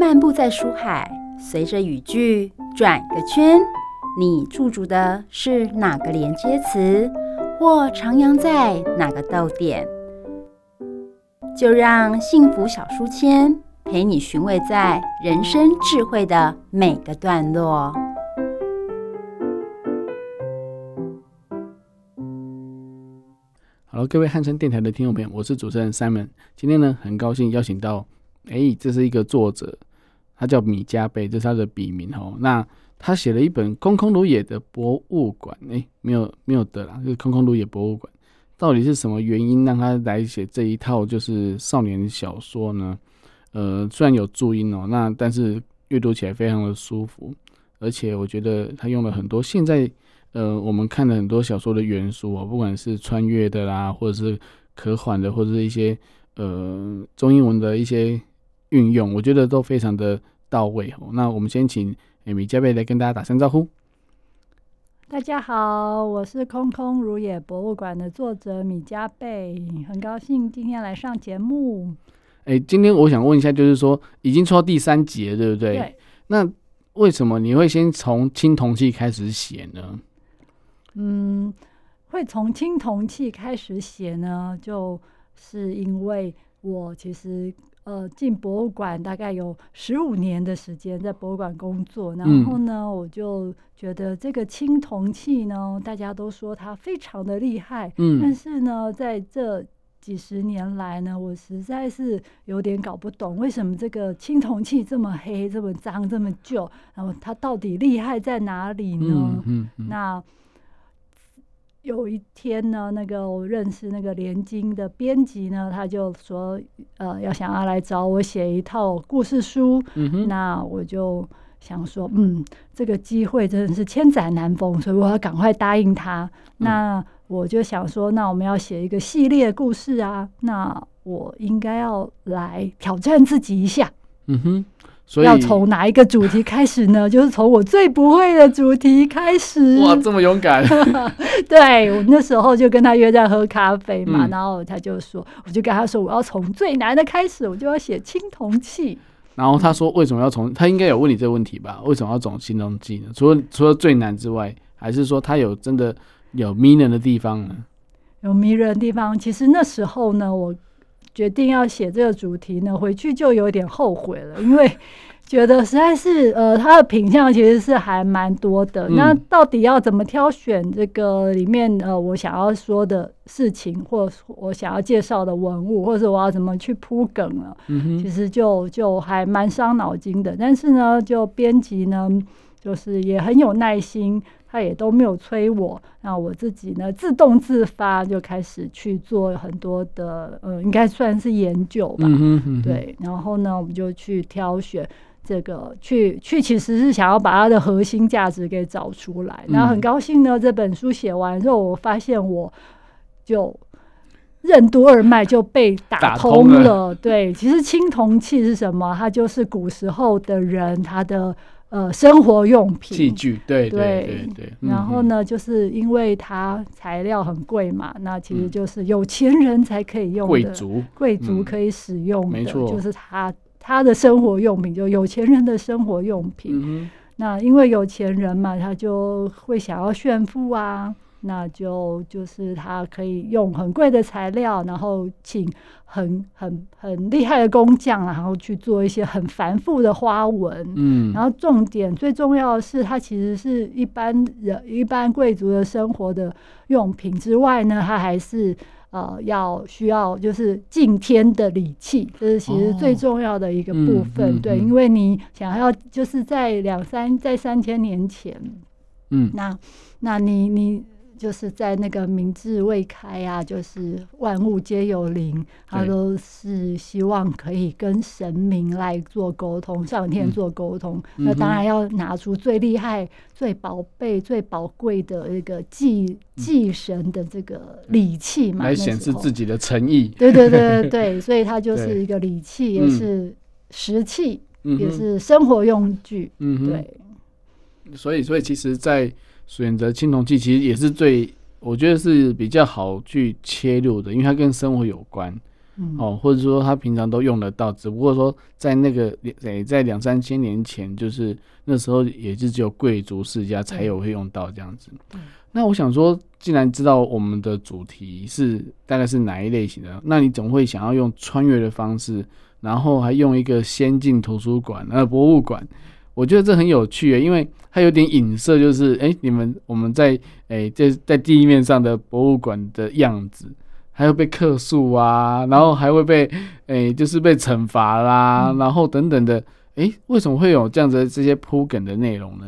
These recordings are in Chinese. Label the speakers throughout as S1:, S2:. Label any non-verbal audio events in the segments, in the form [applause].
S1: 漫步在书海，随着语句转个圈，你驻足的是哪个连接词，或徜徉在哪个逗点？就让幸福小书签陪你寻味在人生智慧的每个段落。
S2: 好了，各位汉声电台的听众朋友，我是主持人 Simon。今天呢，很高兴邀请到，哎，这是一个作者，他叫米加贝，这是他的笔名哦。那他写了一本《空空如也》的博物馆，哎，没有没有的啦，就是《空空如也》博物馆。到底是什么原因让他来写这一套就是少年小说呢？呃，虽然有注音哦，那但是阅读起来非常的舒服，而且我觉得他用了很多现在。呃，我们看了很多小说的元素哦，不管是穿越的啦，或者是科幻的，或者是一些呃中英文的一些运用，我觉得都非常的到位哦。那我们先请米加贝来跟大家打声招呼。
S3: 大家好，我是空空如也博物馆的作者米加贝，很高兴今天来上节目。
S2: 哎，今天我想问一下，就是说已经出到第三集了，对不对？
S3: 对。
S2: 那为什么你会先从青铜器开始写呢？
S3: 嗯，会从青铜器开始写呢，就是因为我其实呃进博物馆大概有十五年的时间在博物馆工作，然后呢，嗯、我就觉得这个青铜器呢，大家都说它非常的厉害，嗯，但是呢，在这几十年来呢，我实在是有点搞不懂，为什么这个青铜器这么黑、这么脏、这么旧，然后它到底厉害在哪里呢？嗯嗯嗯、那有一天呢，那个我认识那个联经的编辑呢，他就说，呃，要想要来找我写一套故事书。那我就想说，嗯，这个机会真的是千载难逢，所以我要赶快答应他。嗯。那我就想说，那我们要写一个系列故事啊，那我应该要来挑战自己一下。嗯哼。所以要从哪一个主题开始呢？[laughs] 就是从我最不会的主题开始。
S2: 哇，这么勇敢！[laughs]
S3: 对，我那时候就跟他约在喝咖啡嘛，嗯、然后他就说，我就跟他说，我要从最难的开始，我就要写青铜器。
S2: 然后他说，为什么要从？他应该有问你这个问题吧？为什么要从青铜器呢？除了除了最难之外，还是说他有真的有迷人的地方呢？
S3: 有迷人的地方。其实那时候呢，我。决定要写这个主题呢，回去就有点后悔了，因为觉得实在是呃，它的品相其实是还蛮多的。嗯、那到底要怎么挑选这个里面呃，我想要说的事情，或我想要介绍的文物，或者我要怎么去铺梗了？嗯、其实就就还蛮伤脑筋的。但是呢，就编辑呢，就是也很有耐心。他也都没有催我，那我自己呢，自动自发就开始去做很多的，呃，应该算是研究吧。嗯对，然后呢，我们就去挑选这个，去去，其实是想要把它的核心价值给找出来。然后很高兴呢，这本书写完之后，我发现我就任督二脉就被打通了。通了对，其实青铜器是什么？它就是古时候的人他的。呃，生活用品
S2: 器具，对对对对。
S3: 然后呢，就是因为它材料很贵嘛，那其实就是有钱人才可以用的，贵族贵族可以使用没错，就是他他的生活用品，就有钱人的生活用品。那因为有钱人嘛，他就会想要炫富啊。那就就是他可以用很贵的材料，然后请很很很厉害的工匠，然后去做一些很繁复的花纹。嗯，然后重点最重要的是，它其实是一般人一般贵族的生活的用品之外呢，它还是呃要需要就是敬天的礼器，这是其实最重要的一个部分。哦嗯、对，嗯、因为你想要就是在两三在三千年前，嗯，那那你你。就是在那个明智未开啊，就是万物皆有灵，他都是希望可以跟神明来做沟通，上天做沟通。嗯、那当然要拿出最厉害、最宝贝、最宝贵的一个祭祭神的这个礼器嘛，来
S2: 显示自己的诚意。
S3: 对对对对，[laughs] 所以它就是一个礼器，也是石器，嗯、也是生活用具。嗯，对。
S2: 所以，所以其实，在选择青铜器其实也是最，我觉得是比较好去切入的，因为它跟生活有关。嗯、哦，或者说他平常都用得到，只不过说在那个诶，在两三千年前，就是那时候也是只有贵族世家才有会用到这样子。嗯、那我想说，既然知道我们的主题是大概是哪一类型的，那你总会想要用穿越的方式，然后还用一个先进图书馆呃博物馆。我觉得这很有趣，因为它有点影射，就是哎，你们我们在哎在在地面上的博物馆的样子，还会被客诉啊，然后还会被哎就是被惩罚啦，然后等等的，哎，为什么会有这样子的这些铺梗的内容呢？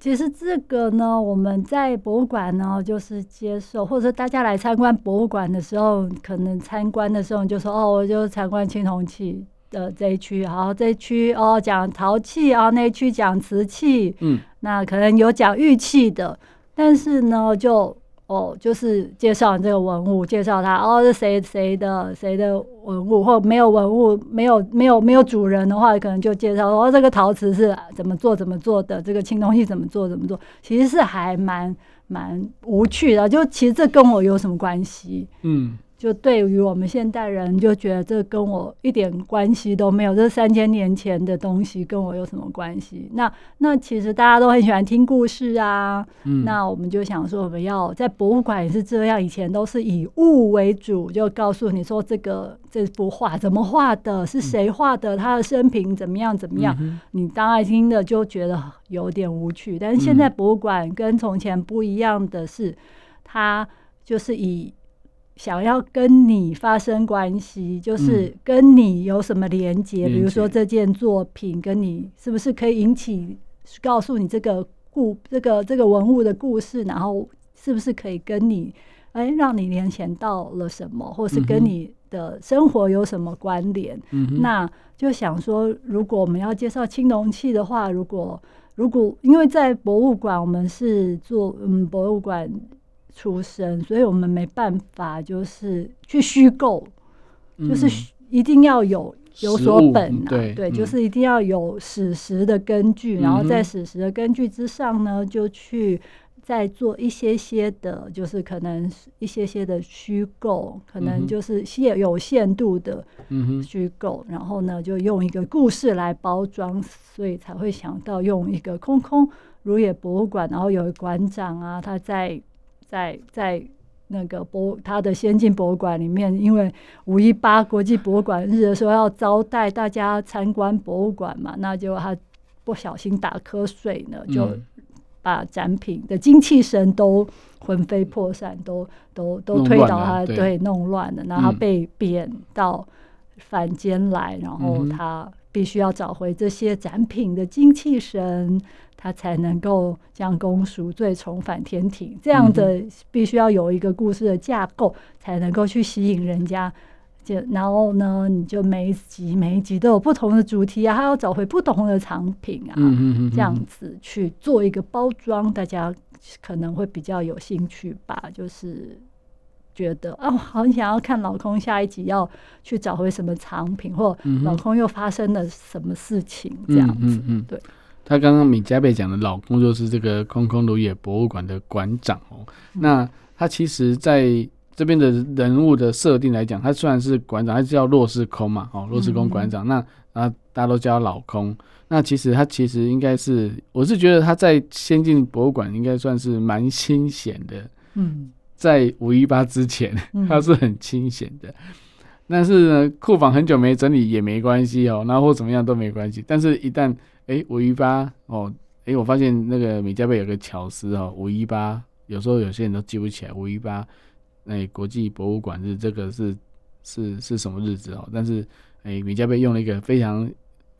S3: 其实这个呢，我们在博物馆呢，就是接受或者说大家来参观博物馆的时候，可能参观的时候你就说哦，我就参观青铜器。的这一区，好，这一区哦讲陶器啊，那一区讲瓷器，嗯，那可能有讲玉器的，但是呢，就哦就是介绍这个文物，介绍它哦是谁谁的谁的文物，或没有文物，没有没有没有主人的话，可能就介绍哦这个陶瓷是怎么做怎么做的，这个青铜器怎么做怎么做，其实是还蛮蛮无趣的，就其实这跟我有什么关系？嗯。就对于我们现代人，就觉得这跟我一点关系都没有。这三千年前的东西跟我有什么关系？那那其实大家都很喜欢听故事啊。嗯。那我们就想说，我们要在博物馆也是这样。以前都是以物为主，就告诉你说这个这幅画怎么画的，是谁画的，他的生平怎么样怎么样。嗯。你当然听的就觉得有点无趣。但是现在博物馆跟从前不一样的是，它就是以。想要跟你发生关系，就是跟你有什么连接？嗯、比如说这件作品跟你是不是可以引起，告诉你这个故这个这个文物的故事，然后是不是可以跟你哎让你联想到了什么，或是跟你的生活有什么关联？嗯、那就想说，如果我们要介绍青铜器的话，如果如果因为在博物馆，我们是做嗯博物馆。出身，所以我们没办法，就是去虚构，嗯、就是一定要有有所本啊，对，对，就是一定要有史实的根据，嗯、然后在史实的根据之上呢，就去再做一些些的，就是可能一些些的虚构，可能就是限有限度的虚构，嗯、然后呢，就用一个故事来包装，所以才会想到用一个空空如也博物馆，然后有馆长啊，他在。在在那个博他的先进博物馆里面，因为五一八国际博物馆日的时候要招待大家参观博物馆嘛，那就他不小心打瞌睡呢，就把展品的精气神都魂飞魄散，都都都推倒他，对，弄乱了，然后他被贬到凡间来，然后他必须要找回这些展品的精气神。他才能够将公赎罪，重返天庭，这样的必须要有一个故事的架构，才能够去吸引人家。就然后呢，你就每一集每一集都有不同的主题啊，还要找回不同的藏品啊，这样子去做一个包装，大家可能会比较有兴趣吧。就是觉得哦，好想要看老公下一集要去找回什么藏品，或老公又发生了什么事情，这样子，对。
S2: 他刚刚米加贝讲的老公就是这个空空如也博物馆的馆长哦。嗯、那他其实在这边的人物的设定来讲，他虽然是馆长，他叫洛世空嘛，哦，洛世空馆长。嗯、那啊，大家都叫他老空。那其实他其实应该是，我是觉得他在先进博物馆应该算是蛮清闲的。嗯，在五一八之前，它是很清闲的。嗯、但是呢，库房很久没整理也没关系哦，然后或怎么样都没关系。但是，一旦哎，五一八哦，哎，我发现那个米加贝有个巧思哦，五一八有时候有些人都记不起来五一八，哎，国际博物馆日这个是是是什么日子哦？但是哎，米加贝用了一个非常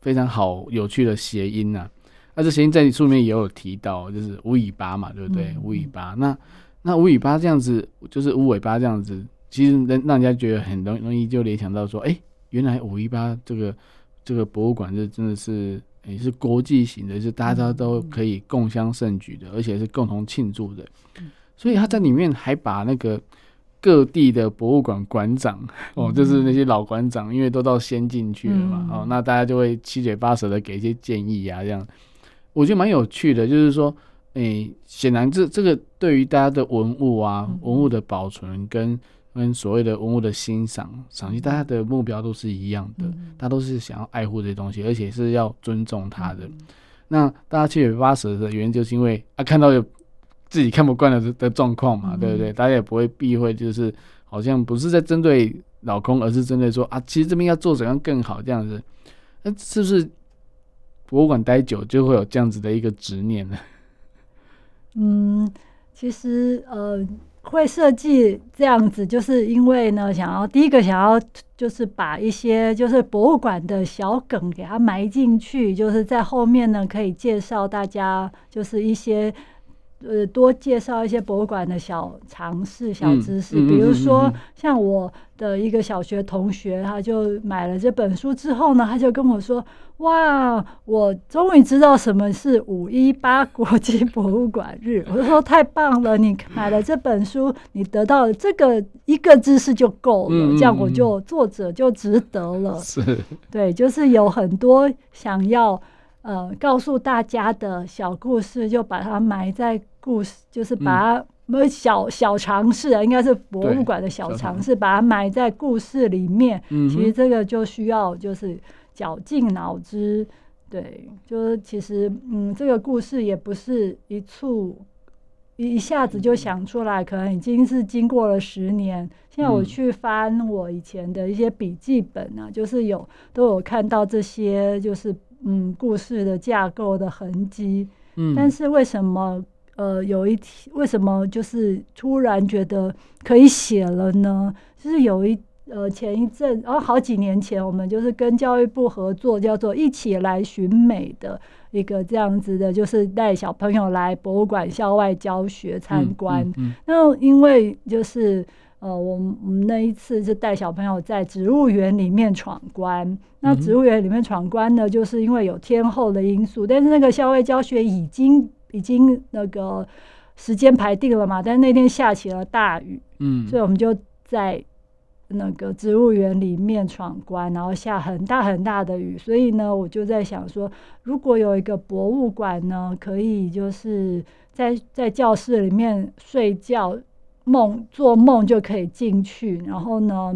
S2: 非常好有趣的谐音呐、啊，那这谐音在书里面也有提到，就是五一八嘛，对不对？五一八，那那五尾巴这样子，就是五尾巴这样子，其实让让人家觉得很容容易就联想到说，哎，原来五一八这个这个博物馆是真的是。也是国际型的，是大家都可以共襄盛举的，而且是共同庆祝的。所以他在里面还把那个各地的博物馆馆长哦，就是那些老馆长，因为都到先进去了嘛，哦，那大家就会七嘴八舌的给一些建议啊，这样我觉得蛮有趣的。就是说，诶，显然这这个对于大家的文物啊，文物的保存跟跟所谓的文物的欣赏赏析，大家的目标都是一样的，大家都是想要爱护这些东西，而且是要尊重它的。那大家七嘴八舌的原因，就是因为啊看到有自己看不惯的的状况嘛，对不对？大家也不会避讳，就是好像不是在针对老公，而是针对说啊，其实这边要做怎样更好这样子。那是不是博物馆待久就会有这样子的一个执念呢？
S3: 嗯，其实呃。会设计这样子，就是因为呢，想要第一个想要就是把一些就是博物馆的小梗给它埋进去，就是在后面呢可以介绍大家就是一些呃多介绍一些博物馆的小常识、小知识，比如说像我的一个小学同学，他就买了这本书之后呢，他就跟我说。哇！我终于知道什么是五一八国际博物馆日。[laughs] 我就说太棒了，你买了这本书，你得到了这个一个知识就够了，这样我就作者就值得了。是，对，就是有很多想要呃告诉大家的小故事，就把它埋在故事，就是把它没小小尝试啊，应该是博物馆的小尝试，把它埋在故事里面。其实这个就需要就是。绞尽脑汁，对，就是其实，嗯，这个故事也不是一蹴一下子就想出来，可能已经是经过了十年。现在我去翻我以前的一些笔记本啊，就是有都有看到这些，就是嗯，故事的架构的痕迹。嗯，但是为什么呃，有一天为什么就是突然觉得可以写了呢？就是有一。呃，前一阵，然后好几年前，我们就是跟教育部合作，叫做“一起来寻美”的一个这样子的，就是带小朋友来博物馆校外教学参观。嗯嗯嗯、那因为就是呃，我们我们那一次是带小朋友在植物园里面闯关。那植物园里面闯关呢，就是因为有天候的因素，但是那个校外教学已经已经那个时间排定了嘛，但是那天下起了大雨，嗯，所以我们就在。那个植物园里面闯关，然后下很大很大的雨，所以呢，我就在想说，如果有一个博物馆呢，可以就是在在教室里面睡觉、梦做梦就可以进去，然后呢，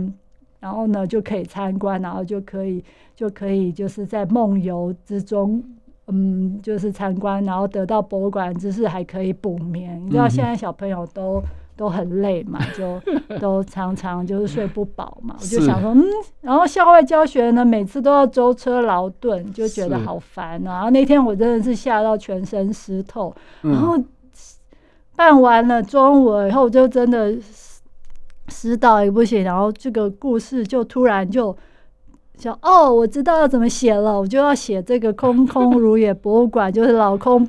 S3: 然后呢就可以参观，然后就可以就可以就是在梦游之中，嗯，就是参观，然后得到博物馆知识，还可以补眠。你知道现在小朋友都。都很累嘛，就 [laughs] 都常常就是睡不饱嘛。我就想说，嗯，然后校外教学呢，每次都要舟车劳顿，就觉得好烦啊。然后那天我真的是吓到全身湿透，然后办完了中午以后，就真的死倒也不行。然后这个故事就突然就想，哦，我知道要怎么写了，我就要写这个空空如也博物馆，就是老空。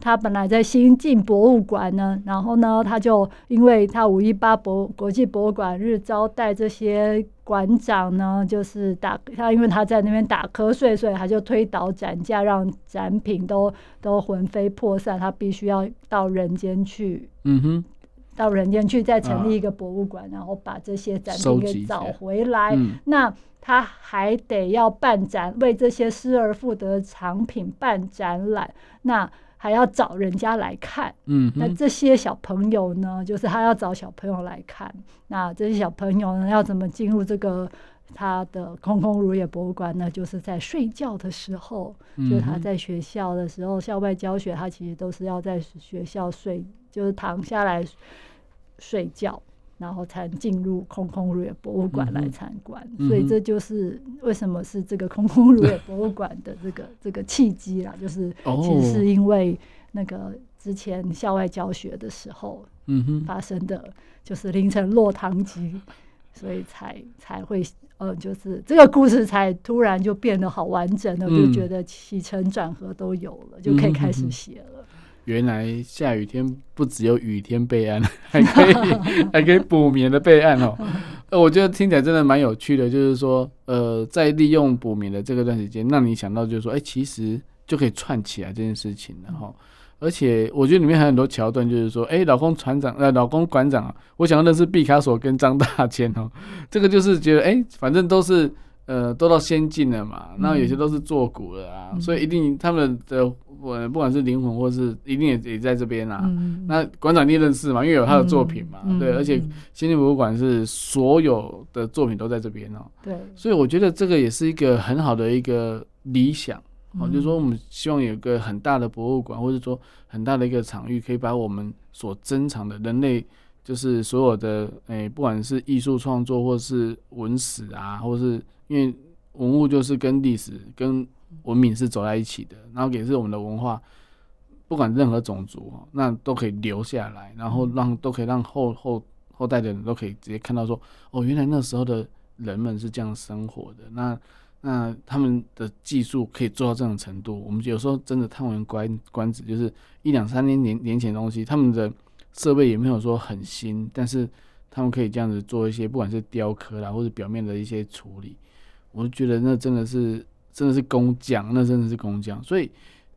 S3: 他本来在新进博物馆呢，然后呢，他就因为他五一八博国际博物馆日招待这些馆长呢，就是打他，因为他在那边打瞌睡，所以他就推倒展架，让展品都都魂飞魄散。他必须要到人间去，嗯哼，到人间去再成立一个博物馆，啊、然后把这些展品给找回来。嗯、那他还得要办展，为这些失而复得的藏品办展览。那还要找人家来看，嗯，那这些小朋友呢，就是他要找小朋友来看。那这些小朋友呢，要怎么进入这个他的空空如也博物馆呢？就是在睡觉的时候，嗯、就是他在学校的时候，校外教学，他其实都是要在学校睡，就是躺下来睡觉。然后才进入空空如也博物馆来参观，嗯、所以这就是为什么是这个空空如也博物馆的这个 [laughs] 这个契机啦，就是其实是因为那个之前校外教学的时候，嗯发生的就是凌晨落汤鸡，[laughs] 所以才才会呃，就是这个故事才突然就变得好完整了，就觉得起承转合都有了，就可以开始写了。
S2: 原来下雨天不只有雨天备案，[laughs] 还可以还可以补眠的备案哦。[laughs] 呃，我觉得听起来真的蛮有趣的，就是说，呃，在利用补眠的这个段时间，让你想到就是说，哎、欸，其实就可以串起来这件事情，然后，而且我觉得里面还有很多桥段，就是说，哎、欸，[laughs] 老公船长，呃，老公馆长啊，我想要认识毕卡索跟张大千哦，这个就是觉得，哎、欸，反正都是。呃，都到先进了嘛，那有些都是做古的啊，嗯、所以一定他们的我不管是灵魂或是一定也也在这边啦、啊。嗯、那馆长一定认识嘛，因为有他的作品嘛，嗯、对，而且先进博物馆是所有的作品都在这边哦、喔。
S3: 对，
S2: 所以我觉得这个也是一个很好的一个理想哦，嗯、就是说我们希望有一个很大的博物馆，或者说很大的一个场域，可以把我们所珍藏的人类，就是所有的诶、欸，不管是艺术创作，或是文史啊，或是因为文物就是跟历史跟文明是走在一起的，然后也是我们的文化，不管任何种族，那都可以留下来，然后让都可以让后后后代的人都可以直接看到说，哦，原来那时候的人们是这样生活的，那那他们的技术可以做到这种程度。我们有时候真的叹为观观止，就是一两三年年年前的东西，他们的设备也没有说很新，但是他们可以这样子做一些，不管是雕刻啦，或者表面的一些处理，我就觉得那真的是。真的是工匠，那真的是工匠，所以，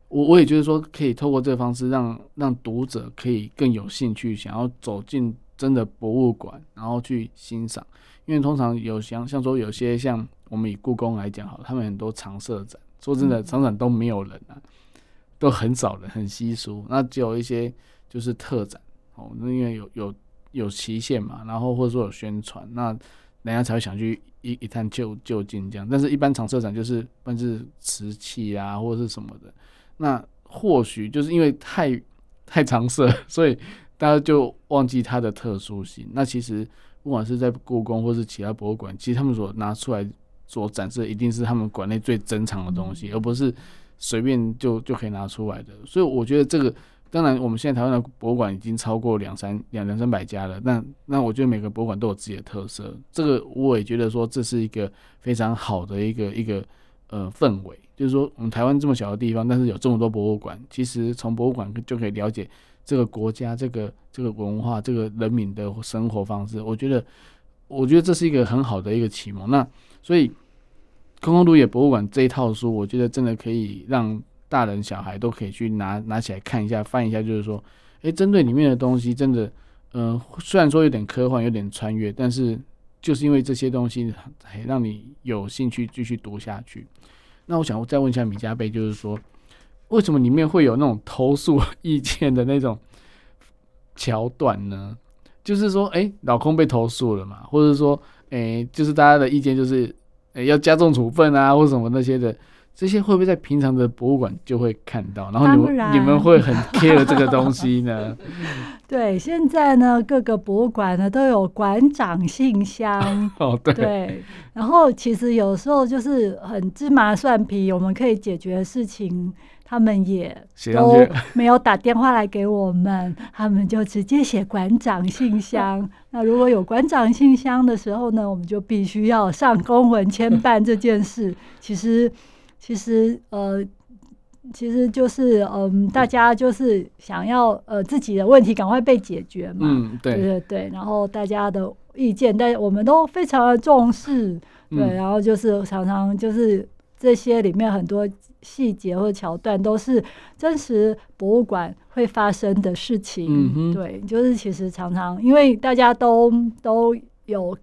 S2: 我我也觉得说，可以透过这个方式让，让让读者可以更有兴趣，想要走进真的博物馆，然后去欣赏。因为通常有像像说有些像我们以故宫来讲，好，他们很多常设展，说真的，常展都没有人啊，都很少人，很稀疏。那只有一些就是特展，哦，那因为有有有期限嘛，然后或者说有宣传，那人家才会想去。一一探究究竟这样，但是一般常设展就是但是瓷器啊，或者是什么的。那或许就是因为太太常设，[laughs] 所以大家就忘记它的特殊性。那其实不管是在故宫或是其他博物馆，其实他们所拿出来所展示的，一定是他们馆内最珍藏的东西，而不是随便就就可以拿出来的。所以我觉得这个。当然，我们现在台湾的博物馆已经超过两三两两三百家了。那那我觉得每个博物馆都有自己的特色，这个我也觉得说这是一个非常好的一个一个呃氛围。就是说，我们台湾这么小的地方，但是有这么多博物馆，其实从博物馆就可以了解这个国家、这个这个文化、这个人民的生活方式。我觉得，我觉得这是一个很好的一个启蒙。那所以，空空如也博物馆这一套书，我觉得真的可以让。大人小孩都可以去拿拿起来看一下，翻一下，就是说，诶，针对里面的东西，真的，嗯、虽然说有点科幻，有点穿越，但是就是因为这些东西，还让你有兴趣继续读下去。那我想再问一下米加贝，就是说，为什么里面会有那种投诉意见的那种桥段呢？就是说，诶，老公被投诉了嘛，或者说，诶，就是大家的意见就是，诶，要加重处分啊，或什么那些的。这些会不会在平常的博物馆就会看到？然后你们然你们会很 [laughs] care 这个东西呢？[laughs]
S3: 对，现在呢，各个博物馆呢都有馆长信箱。[laughs]
S2: 哦，对。
S3: 对。然后其实有时候就是很芝麻蒜皮，我们可以解决的事情，他们也都没有打电话来给我们，他们就直接写馆长信箱。那如果有馆长信箱的时候呢，我们就必须要上公文签办这件事。其实。其实呃，其实就是嗯、呃，大家就是想要呃自己的问题赶快被解决嘛，
S2: 嗯，对，
S3: 对对对。然后大家的意见，但我们都非常的重视，对。嗯、然后就是常常就是这些里面很多细节或桥段都是真实博物馆会发生的事情，嗯哼对。就是其实常常因为大家都都有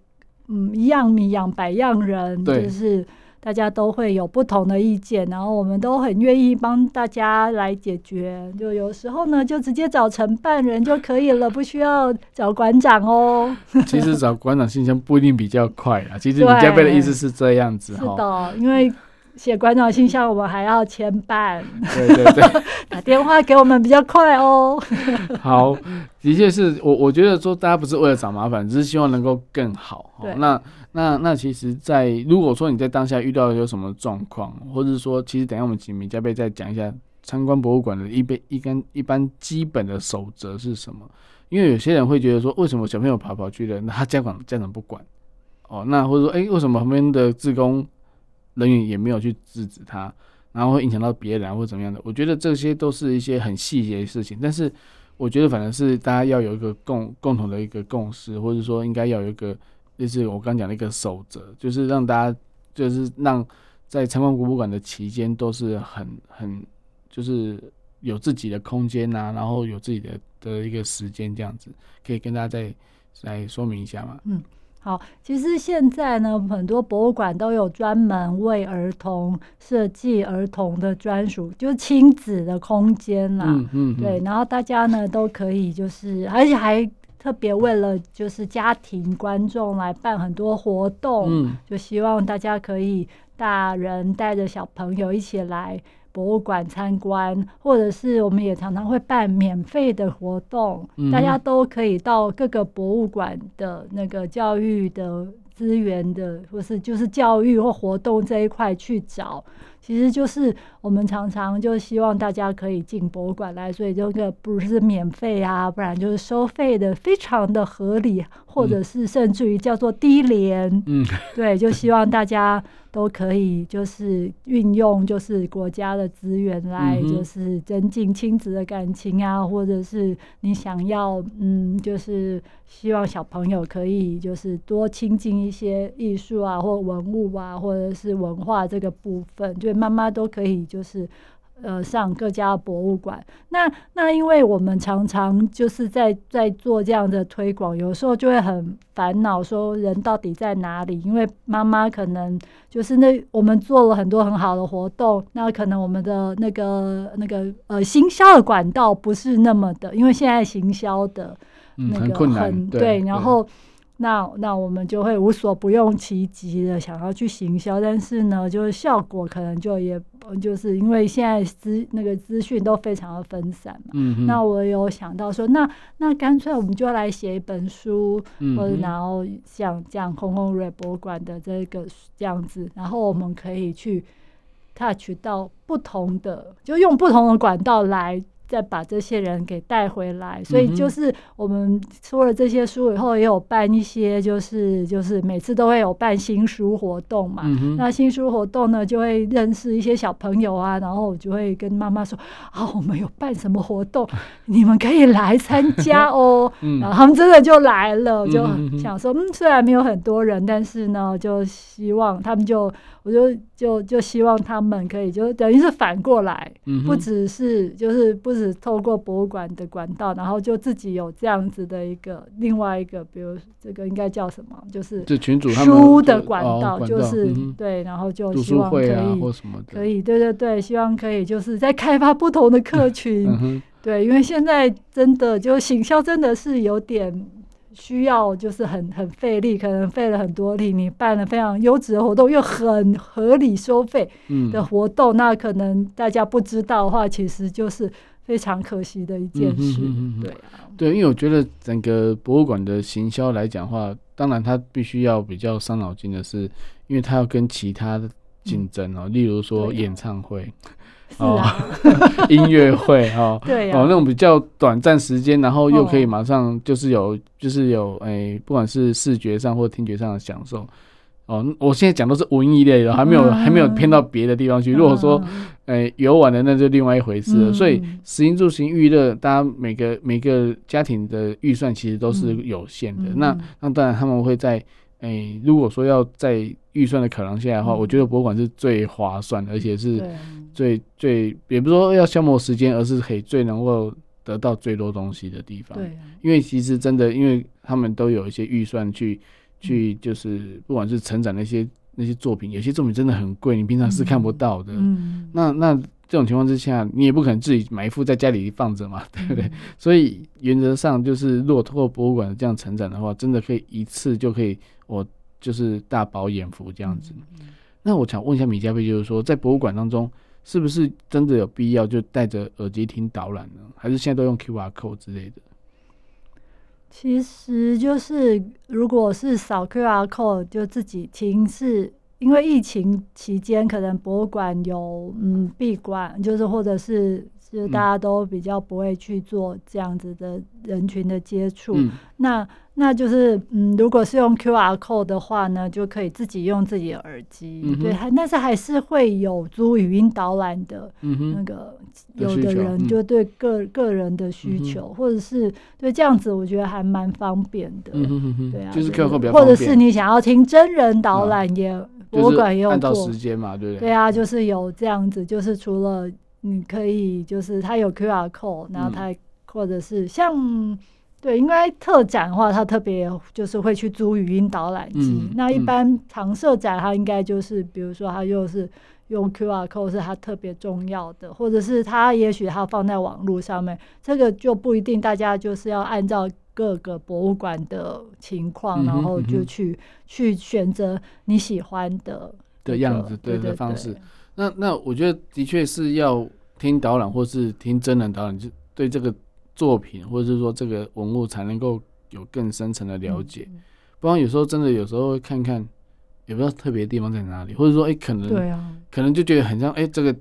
S3: 嗯一样米养百样人，就是。大家都会有不同的意见，然后我们都很愿意帮大家来解决。就有时候呢，就直接找承办人就可以了，不需要找馆长哦。[laughs]
S2: 其实找馆长信箱不一定比较快啊。[laughs] 其实李家贝的意思是这样子。
S3: 是的，因为写馆长信箱我们还要签办。
S2: 对对对，[laughs]
S3: 打电话给我们比较快哦。
S2: 好，的确是我我觉得说大家不是为了找麻烦，只是希望能够更好。
S3: 对
S2: 那。那那其实在，如果说你在当下遇到有什么状况，或者是说，其实等下我们请米家贝再讲一下参观博物馆的一般一般一般基本的守则是什么？因为有些人会觉得说，为什么小朋友跑跑去的，那他家长家长不管哦？那或者说，哎、为什么旁边的志工人员也没有去制止他，然后会影响到别人或者怎么样的？我觉得这些都是一些很细节的事情，但是我觉得反正是大家要有一个共共同的一个共识，或者说应该要有一个。就是我刚讲的一个守则，就是让大家，就是让在参观博物馆的期间都是很很，就是有自己的空间呐、啊，然后有自己的的一个时间这样子，可以跟大家再来说明一下嘛？
S3: 嗯，好，其实现在呢，很多博物馆都有专门为儿童设计儿童的专属，就是亲子的空间啦。嗯嗯，对，然后大家呢都可以，就是而且还特别为了就是家庭观众来办很多活动，嗯，就希望大家可以大人带着小朋友一起来。博物馆参观，或者是我们也常常会办免费的活动，嗯、大家都可以到各个博物馆的那个教育的资源的，或是就是教育或活动这一块去找。其实就是我们常常就希望大家可以进博物馆来，所以这个不是免费啊，不然就是收费的，非常的合理，或者是甚至于叫做低廉。嗯，对，就希望大家。都可以，就是运用就是国家的资源来，就是增进亲子的感情啊，或者是你想要，嗯，就是希望小朋友可以就是多亲近一些艺术啊，或文物啊，或者是文化这个部分，就妈妈都可以就是。呃，上各家博物馆，那那因为我们常常就是在在做这样的推广，有时候就会很烦恼，说人到底在哪里？因为妈妈可能就是那我们做了很多很好的活动，那可能我们的那个那个呃行销的管道不是那么的，因为现在行销的那个很、困难，对，对，然后。那那我们就会无所不用其极的想要去行销，但是呢，就是效果可能就也就是因为现在资那个资讯都非常的分散嘛。嗯。那我有想到说，那那干脆我们就来写一本书，嗯、或者然后像这样空空瑞博物馆的这个这样子，然后我们可以去 touch 到不同的，就用不同的管道来。再把这些人给带回来，所以就是我们出了这些书以后，也有办一些，就是就是每次都会有办新书活动嘛。嗯、那新书活动呢，就会认识一些小朋友啊，然后我就会跟妈妈说啊，我们有办什么活动，[laughs] 你们可以来参加哦。[laughs] 嗯、然后他们真的就来了，就想说，嗯，虽然没有很多人，但是呢，就希望他们就，我就就就希望他们可以，就等于是反过来，嗯、不只是就是不是。是透过博物馆的管道，然后就自己有这样子的一个另外一个，比如这个应该叫什么？就是书的管道，就是对，然后就希望可以可以，对对对，希望可以就是在开发不同的 [laughs] 客群，对，因为现在真的就行销真的是有点。需要就是很很费力，可能费了很多力。你办了非常优质的活动，又很合理收费的活动，嗯、那可能大家不知道的话，其实就是非常可惜的一件事。嗯、哼哼哼对啊，
S2: 对，因为我觉得整个博物馆的行销来讲的话，当然它必须要比较伤脑筋的是，因为它要跟其他的竞争哦，嗯、例如说演唱会。哦，[laughs] 音乐会哈，对哦，那种比较短暂时间，然后又可以马上就是有，就是有，哎，不管是视觉上或听觉上的享受。哦，我现在讲都是文艺类的，还没有还没有偏到别的地方去。如果说，诶，游玩的那就另外一回事了。所以，食衣住行娱乐，大家每个每个家庭的预算其实都是有限的。那那当然他们会在。诶、欸，如果说要在预算的考量下的话，嗯、我觉得博物馆是最划算的，而且是最最，也不是说要消磨时间，而是可以最能够得到最多东西的地方。对、啊，因为其实真的，因为他们都有一些预算去、嗯、去，就是不管是成长那些那些作品，有些作品真的很贵，你平常是看不到的。嗯，那那这种情况之下，你也不可能自己买一幅在家里放着嘛，对不对？嗯、[laughs] 所以原则上就是，如果通过博物馆这样成长的话，真的可以一次就可以。我就是大饱眼福这样子，那我想问一下米加贝，就是说在博物馆当中，是不是真的有必要就戴着耳机听导览呢？还是现在都用 QR code 之类的？
S3: 其实就是如果是扫 QR code 就自己听，是因为疫情期间可能博物馆有嗯闭馆，就是或者是。就是大家都比较不会去做这样子的人群的接触，嗯、那那就是嗯，如果是用 QR code 的话呢，就可以自己用自己的耳机，嗯、对，还但是还是会有租语音导览的那个，嗯、有的人就对个个人的需求，嗯、或者是对这样子，我觉得还蛮方便的，嗯、哼哼对啊，
S2: 就是客户比较
S3: 或者是你想要听真人导览，也博物馆也有做
S2: 时间嘛，对不对？
S3: 对啊，就是有这样子，就是除了。你可以就是它有 QR code，然后它或者是像对，应该特展的话，他特别就是会去租语音导览机。嗯、那一般常设展，他应该就是比如说他又是用 QR code 是他特别重要的，或者是他也许他放在网络上面，这个就不一定。大家就是要按照各个博物馆的情况，然后就去、嗯、去选择你喜欢的、
S2: 这个、的样子，对的方式。那那我觉得的确是要听导览，或是听真人导览，就对这个。作品，或者是说这个文物才能够有更深层的了解，嗯、不然有时候真的有时候会看看，也不知道特别的地方在哪里，或者说哎、欸、可能对啊，可能就觉得很像哎、欸、这个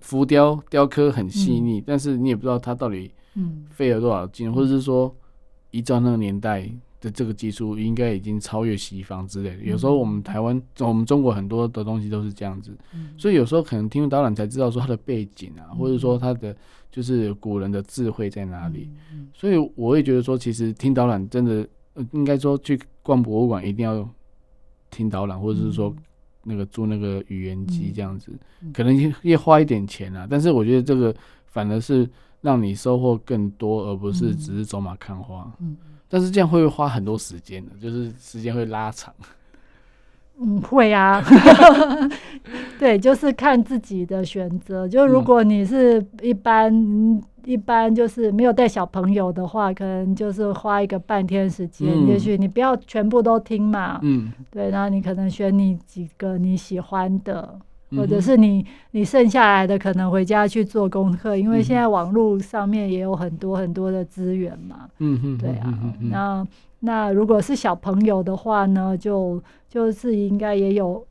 S2: 浮雕雕刻很细腻，嗯、但是你也不知道它到底嗯。费了多少劲，嗯、或者是说依照那个年代的这个技术，应该已经超越西方之类的。嗯、有时候我们台湾我们中国很多的东西都是这样子，嗯、所以有时候可能听导览才知道说它的背景啊，嗯、或者说它的。就是古人的智慧在哪里，嗯、所以我也觉得说，其实听导览真的，应该说去逛博物馆一定要听导览，或者是说那个租那个语言机这样子，嗯、可能要花一点钱啊。但是我觉得这个反而是让你收获更多，而不是只是走马看花。嗯、但是这样会不会花很多时间呢？就是时间会拉长。[laughs]
S3: 嗯，会啊，[laughs] 对，就是看自己的选择。就如果你是一般、嗯、一般，就是没有带小朋友的话，可能就是花一个半天时间。嗯、也许你不要全部都听嘛，嗯，对，然后你可能选你几个你喜欢的，或者是你你剩下来的可能回家去做功课，因为现在网络上面也有很多很多的资源嘛，嗯嗯，对啊，那。那如果是小朋友的话呢，就就是应该也有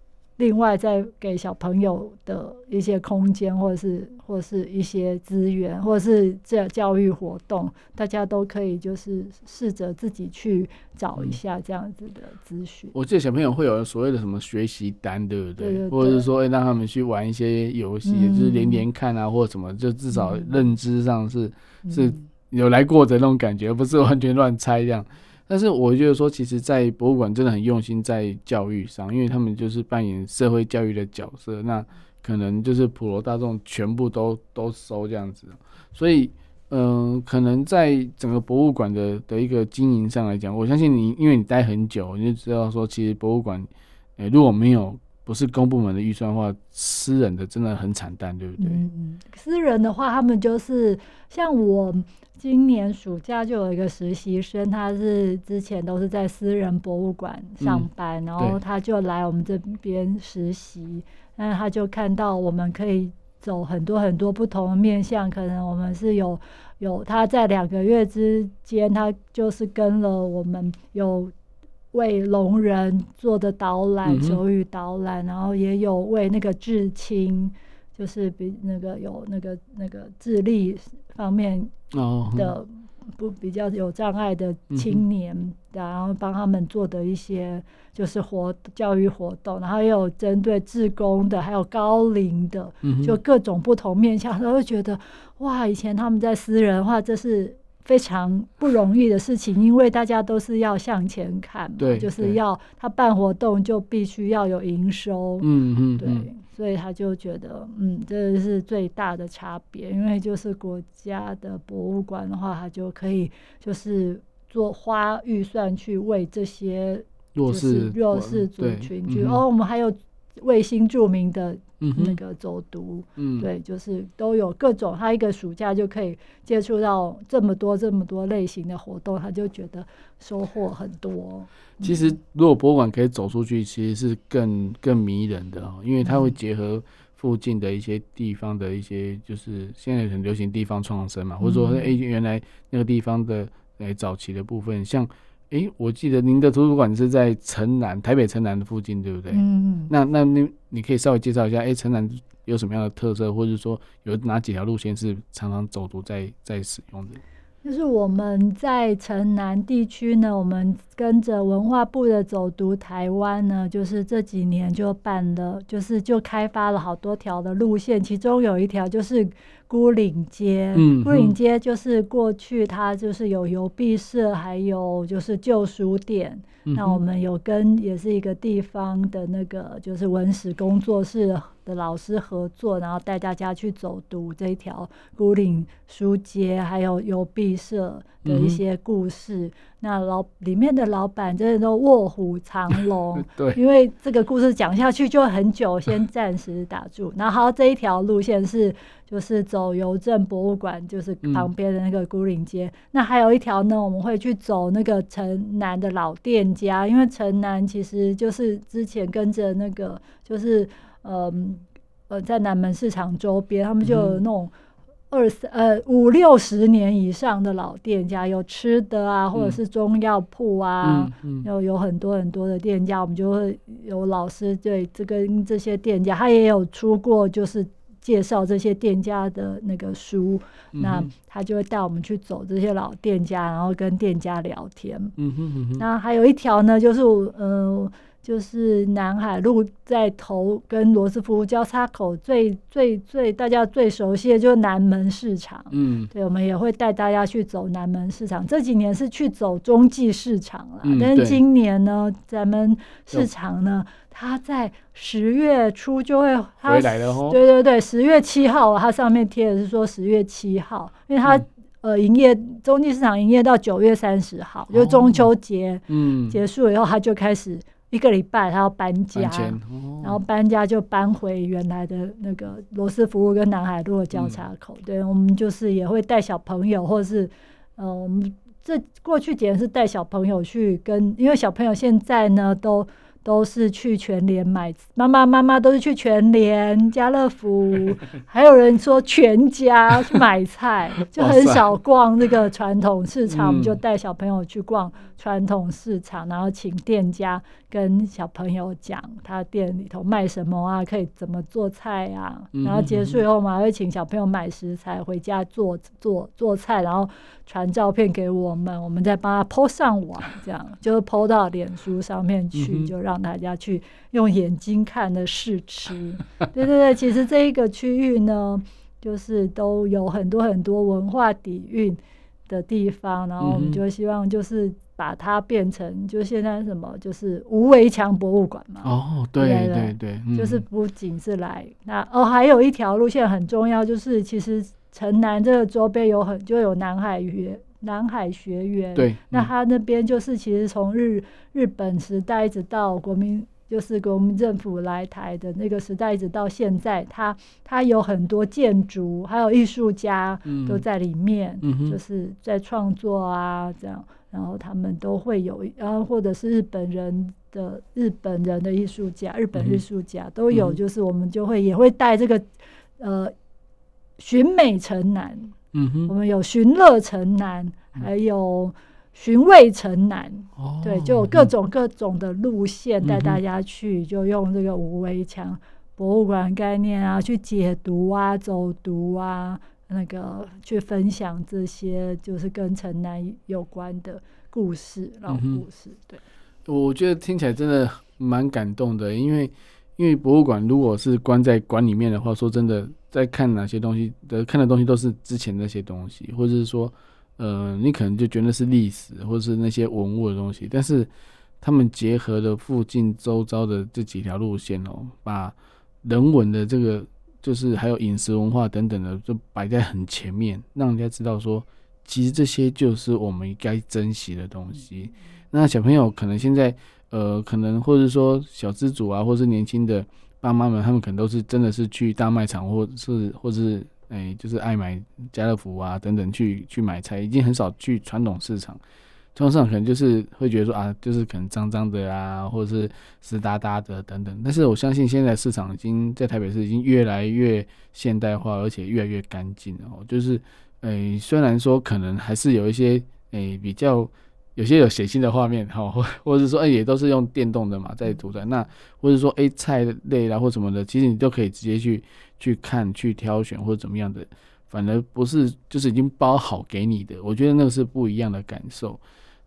S3: 另外再给小朋友的一些空间，或者是或者是一些资源，或者是这教育活动，大家都可以就是试着自己去找一下这样子的资讯。
S2: 我记得小朋友会有所谓的什么学习单，对不对？对对对，或者是说，哎，让他们去玩一些游戏，嗯、就是连连看啊，或者什么，就至少认知上是、嗯、是有来过的那种感觉，而不是完全乱猜这样。但是我觉得说，其实，在博物馆真的很用心在教育上，因为他们就是扮演社会教育的角色。那可能就是普罗大众全部都都收这样子，所以，嗯、可能在整个博物馆的的一个经营上来讲，我相信你，因为你待很久，你就知道说，其实博物馆，诶、如果没有不是公部门的预算的话，私人的真的很惨淡，对不对？
S3: 嗯，私人的话，他们就是像我。今年暑假就有一个实习生，他是之前都是在私人博物馆上班，然后他就来我们这边实习，那他就看到我们可以走很多很多不同的面向，可能我们是有有他在两个月之间，他就是跟了我们有为聋人做的导览，手语导览，然后也有为那个至亲，就是比那个有那个那个智力方面。的不比较有障碍的青年，然后帮他们做的一些就是活教育活动，然后也有针对志工的，还有高龄的，就各种不同面向，他会觉得哇，以前他们在私人的话，这是非常不容易的事情，因为大家都是要向前看嘛，对就是要他办活动就必须要有营收，嗯嗯，对。所以他就觉得，嗯，这是最大的差别，因为就是国家的博物馆的话，他就可以就是做花预算去为这些弱势弱势族群去，哦，我们还有卫星著名的。那个走读，嗯，对，就是都有各种，他一个暑假就可以接触到这么多这么多类型的活动，他就觉得收获很多。
S2: 其实，如果博物馆可以走出去，其实是更更迷人的哦，因为它会结合附近的一些地方的一些，就是现在很流行地方创生嘛，或者说，哎，原来那个地方的哎早期的部分，像。我记得您的图书馆是在城南，台北城南的附近，对不对？嗯，嗯那那你你可以稍微介绍一下，诶、欸，城南有什么样的特色，或者说有哪几条路线是常常走读在在使用的？
S3: 就是我们在城南地区呢，我们跟着文化部的走读台湾呢，就是这几年就办了，就是就开发了好多条的路线，其中有一条就是牯岭街。嗯，牯岭街就是过去它就是有邮币社，还有就是旧书店。嗯、那我们有跟也是一个地方的那个就是文史工作室的老师合作，然后带大家去走读这一条孤岭书街，还有邮币社的一些故事。嗯、那老里面的老板真的都卧虎藏 [laughs] 龙，
S2: 对，
S3: 因为这个故事讲下去就很久，先暂时打住。然后这一条路线是就是走邮政博物馆，就是旁边的那个孤岭街。嗯、那还有一条呢，我们会去走那个城南的老店家，因为城南其实就是之前跟着那个就是。呃呃，在南门市场周边，他们就有那种二三呃五六十年以上的老店家，有吃的啊，或者是中药铺啊，有、嗯嗯、有很多很多的店家，我们就会有老师对这跟这些店家，他也有出过就是介绍这些店家的那个书，嗯、那他就会带我们去走这些老店家，然后跟店家聊天。嗯哼嗯哼，那还有一条呢，就是呃。就是南海路在头跟罗斯福交叉口最最最大家最熟悉的就是南门市场，嗯，对，我们也会带大家去走南门市场。这几年是去走中继市场了，嗯、但是今年呢，咱们市场呢，它在十月初就会它
S2: 回来了哦。
S3: 对对对，十月七号，它上面贴的是说十月七号，因为它、嗯、呃营业中继市场营业到九月三十号，就中秋节嗯结束以后，它就开始。一个礼拜他要搬家，然后搬家就搬回原来的那个罗斯福路跟南海路的交叉口。嗯、对，我们就是也会带小朋友，或者是呃，我们这过去几年是带小朋友去跟，因为小朋友现在呢都。都是去全联买，妈妈妈妈都是去全联、家乐福，[laughs] 还有人说全家去买菜，[laughs] 就很少逛那个传统市场，我们就带小朋友去逛传统市场，然后请店家跟小朋友讲他店里头卖什么啊，可以怎么做菜啊，然后结束以后，我们还会请小朋友买食材回家做做做菜，然后传照片给我们，我们再帮他 po 上网，这样就是 po 到脸书上面去，就让。让大家去用眼睛看的试吃，[laughs] 对对对，其实这一个区域呢，就是都有很多很多文化底蕴的地方，然后我们就希望就是把它变成，就现在什么，就是无围墙博物馆嘛。哦，
S2: 对对对，
S3: 就是不仅是来那哦，还有一条路线很重要，就是其实城南这个周边有很就有南海学南海学园，对，那他那边就是其实从日日本时代一直到国民，就是国民政府来台的那个时代，一直到现在，他他有很多建筑，还有艺术家都在里面，嗯、就是在创作啊这样，然后他们都会有，然后或者是日本人的日本人的艺术家，日本艺术家都有，就是我们就会也会带这个呃寻美城南。嗯哼，我们有寻乐城南，还有寻味城南，嗯、对，就有各种各种的路线带大家去，嗯、就用这个无围墙博物馆概念啊，去解读啊，走读啊，那个去分享这些就是跟城南有关的故事，老故事。对，
S2: 我觉得听起来真的蛮感动的，因为因为博物馆如果是关在馆里面的话，说真的。在看哪些东西的，看的东西都是之前那些东西，或者是说，呃，你可能就觉得是历史，或者是那些文物的东西。但是他们结合了附近周遭的这几条路线哦，把人文的这个，就是还有饮食文化等等的，就摆在很前面，让人家知道说，其实这些就是我们该珍惜的东西。那小朋友可能现在，呃，可能或者说小资主啊，或是年轻的。爸妈们，他们可能都是真的是去大卖场，或是或者是哎、就是爱买家乐福啊等等去去买菜，已经很少去传统市场。传统市场可能就是会觉得说啊，就是可能脏脏的啊，或者是湿哒哒的等等。但是我相信现在市场已经在台北市已经越来越现代化，而且越来越干净了。就是哎、欸，虽然说可能还是有一些哎、欸、比较。有些有血腥的画面，哈，或或者说，哎、欸，也都是用电动的嘛，在涂的。那或者说，哎、欸，菜类啦或什么的，其实你都可以直接去去看、去挑选或者怎么样的，反而不是就是已经包好给你的。我觉得那个是不一样的感受。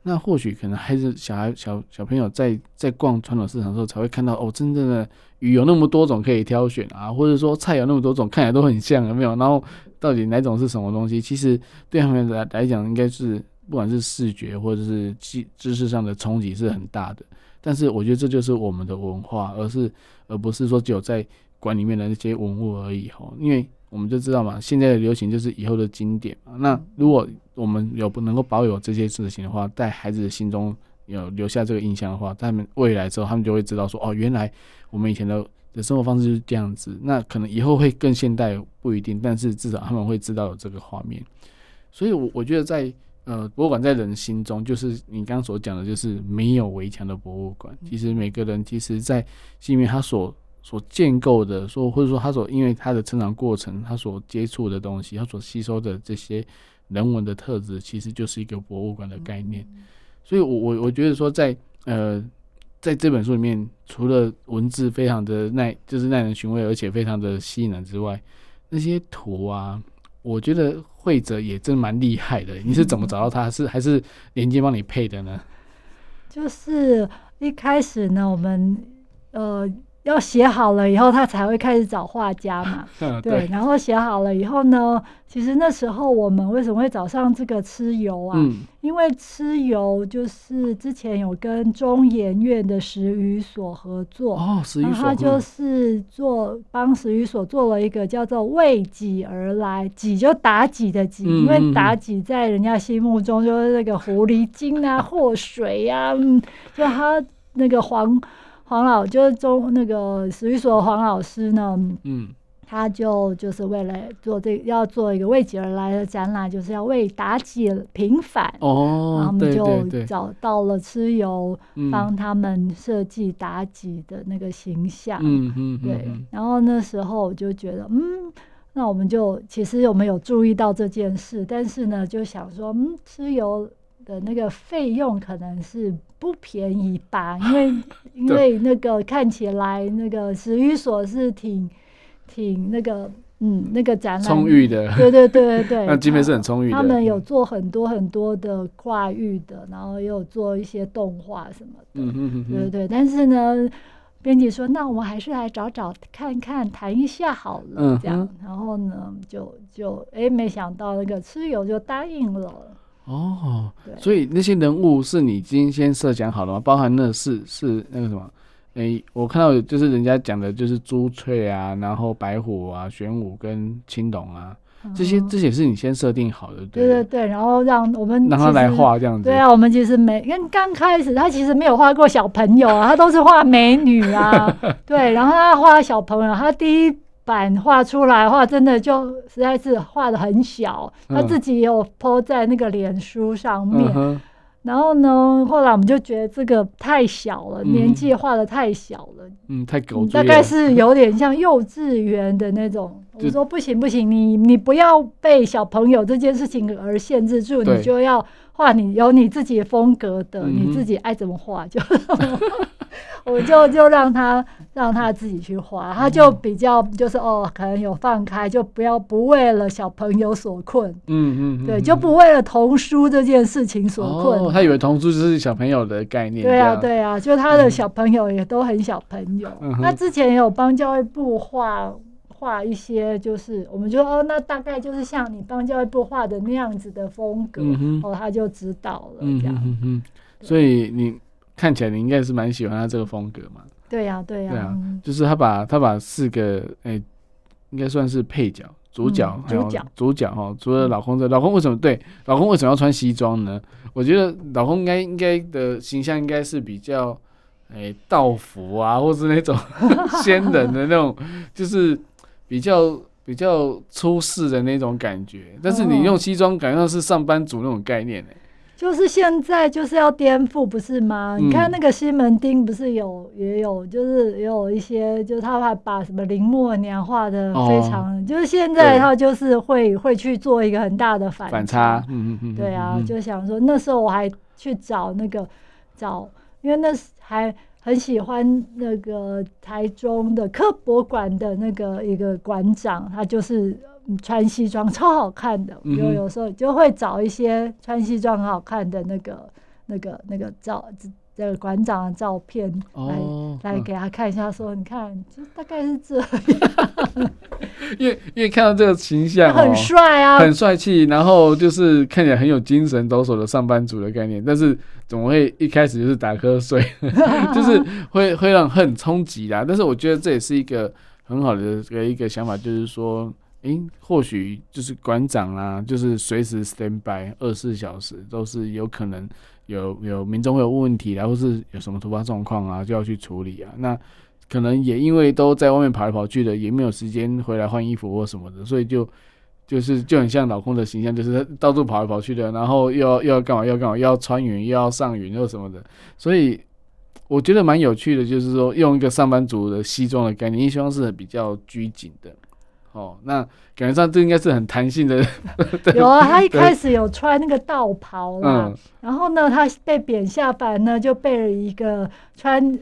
S2: 那或许可能还是小孩、小小朋友在在逛传统市场的时候，才会看到哦，真正的鱼有那么多种可以挑选啊，或者说菜有那么多种，看起来都很像，有没有？然后到底哪种是什么东西？其实对他们来来讲，应该是。不管是视觉或者是知知识上的冲击是很大的，但是我觉得这就是我们的文化，而是而不是说只有在馆里面的那些文物而已哈，因为我们就知道嘛，现在的流行就是以后的经典嘛。那如果我们有不能够保有这些事情的话，在孩子的心中有留下这个印象的话，他们未来之后，他们就会知道说，哦，原来我们以前的的生活方式就是这样子。那可能以后会更现代不一定，但是至少他们会知道有这个画面。所以，我我觉得在呃博物馆在人心中，就是你刚刚所讲的，就是没有围墙的博物馆。其实每个人其实，在心里面他所所建构的，说或者说他所因为他的成长过程，他所接触的东西，他所吸收的这些人文的特质，其实就是一个博物馆的概念。所以我，我我我觉得说在，在呃，在这本书里面，除了文字非常的耐，就是耐人寻味，而且非常的吸引人之外，那些图啊，我觉得慧泽也真蛮厉害的。你是怎么找到他？是还是连接帮你配的呢？
S3: 就是一开始呢，我们呃。要写好了以后，他才会开始找画家嘛。[laughs] 对，对，然后写好了以后呢，其实那时候我们为什么会找上这个蚩尤啊？嗯、因为蚩尤就是之前有跟中研院的史语所合作
S2: 哦，史语所，
S3: 他就是做帮史语所做了一个叫做“为己而来”，己就妲己的己，嗯、因为妲己在人家心目中就是那个狐狸精啊、[laughs] 祸水呀、啊，就他那个黄。黄老就是中那个史语所的黄老师呢，嗯，他就就是为了做这要做一个为己而来的展览，就是要为妲己平反哦，然后我们就找到了蚩尤，帮他们设计妲己的那个形象，嗯嗯，对，然后那时候我就觉得，嗯，那我们就其实我们有注意到这件事，但是呢，就想说，嗯，蚩尤的那个费用可能是不便宜吧，[laughs] 因为因为那个看起来那个史语所是挺挺那个嗯那个展览
S2: 充裕的，
S3: 对对对对对，[laughs]
S2: 那经费是很充裕的。
S3: 他们有做很多很多的跨域的，然后也有做一些动画什么的，嗯哼哼哼对对对。但是呢，编辑说，那我们还是来找找看看谈一下好了，这样。嗯、然后呢，就就哎、欸，没想到那个蚩尤就答应了。
S2: 哦，对所以那些人物是你今天先设想好的吗？包含那是是那个什么？诶、欸，我看到就是人家讲的，就是朱翠啊，然后白虎啊、玄武跟青龙啊，这些这些是你先设定好的，对
S3: 对对对，然后让我们
S2: 让他来画这样子。
S3: 对啊，我们其实没，因为刚开始他其实没有画过小朋友啊，他都是画美女啊，[laughs] 对，然后他画小朋友，他第一。版画出来的话，真的就实在是画的很小，他自己也有 po 在那个脸书上面。嗯、然后呢，后来我们就觉得这个太小了，嗯、年纪画的太小了，
S2: 嗯，太狗，
S3: 大概是有点像幼稚园的那种。就我说不行不行，你你不要被小朋友这件事情而限制住，你就要画你有你自己的风格的，嗯、你自己爱怎么画就。[laughs] 我就就让他让他自己去画，他就比较就是哦，可能有放开，就不要不为了小朋友所困，嗯嗯，对，就不为了童书这件事情所困。
S2: 哦，他以为童书就是小朋友的概念。
S3: 对啊，对啊，就他的小朋友也都很小朋友。嗯、他之前也有帮教育部画画一些，就是我们就哦，那大概就是像你帮教育部画的那样子的风格，嗯、哼哦，他就知道了这样。嗯哼哼，
S2: 所以你。看起来你应该是蛮喜欢他这个风格嘛？
S3: 对呀、啊，对呀，对啊，
S2: 就是他把他把四个诶、欸，应该算是配角、主角、嗯、主角、主角哈。除了老公这，老公为什么对老公为什么要穿西装呢？我觉得老公应该应该的形象应该是比较诶、欸、道服啊，或是那种 [laughs] 仙人的那种，就是比较比较出世的那种感觉。但是你用西装，感觉上是上班族那种概念呢、欸。
S3: 就是现在就是要颠覆，不是吗？嗯、你看那个西门町不是有也有，就是也有一些，就是他还把什么林默娘画的非常，哦、就是现在他就是会会去做一个很大的反差。
S2: 反差，嗯嗯嗯，
S3: 对啊，就想说那时候我还去找那个找，因为那时还很喜欢那个台中的科博馆的那个一个馆长，他就是。穿西装超好看的，就有时候就会找一些穿西装很好看的那个、那个、那个照，这个馆长的照片来、哦、来给他看一下，说你看，就大概是这样。[laughs]
S2: 因为因为看到这个形象、哦，
S3: 很帅啊，
S2: 很帅气，然后就是看起来很有精神抖擞的上班族的概念，但是怎么会一开始就是打瞌睡，[laughs] [laughs] 就是会会让很冲击啦。但是我觉得这也是一个。很好的一个想法，就是说，诶、欸，或许就是馆长啊，就是随时 stand by 二十四小时，都是有可能有有民众会有问题啊，或是有什么突发状况啊，就要去处理啊。那可能也因为都在外面跑来跑去的，也没有时间回来换衣服或什么的，所以就就是就很像老公的形象，就是到处跑来跑去的，然后又要又要干嘛，又要干嘛，又要穿云，又要上云，又什么的，所以。我觉得蛮有趣的，就是说用一个上班族的西装的概念，西装是比较拘谨的，哦，那感觉上这应该是很弹性的。[laughs]
S3: 有啊，他一开始有穿那个道袍啦，嗯、然后呢，他被贬下凡呢，就被了一个穿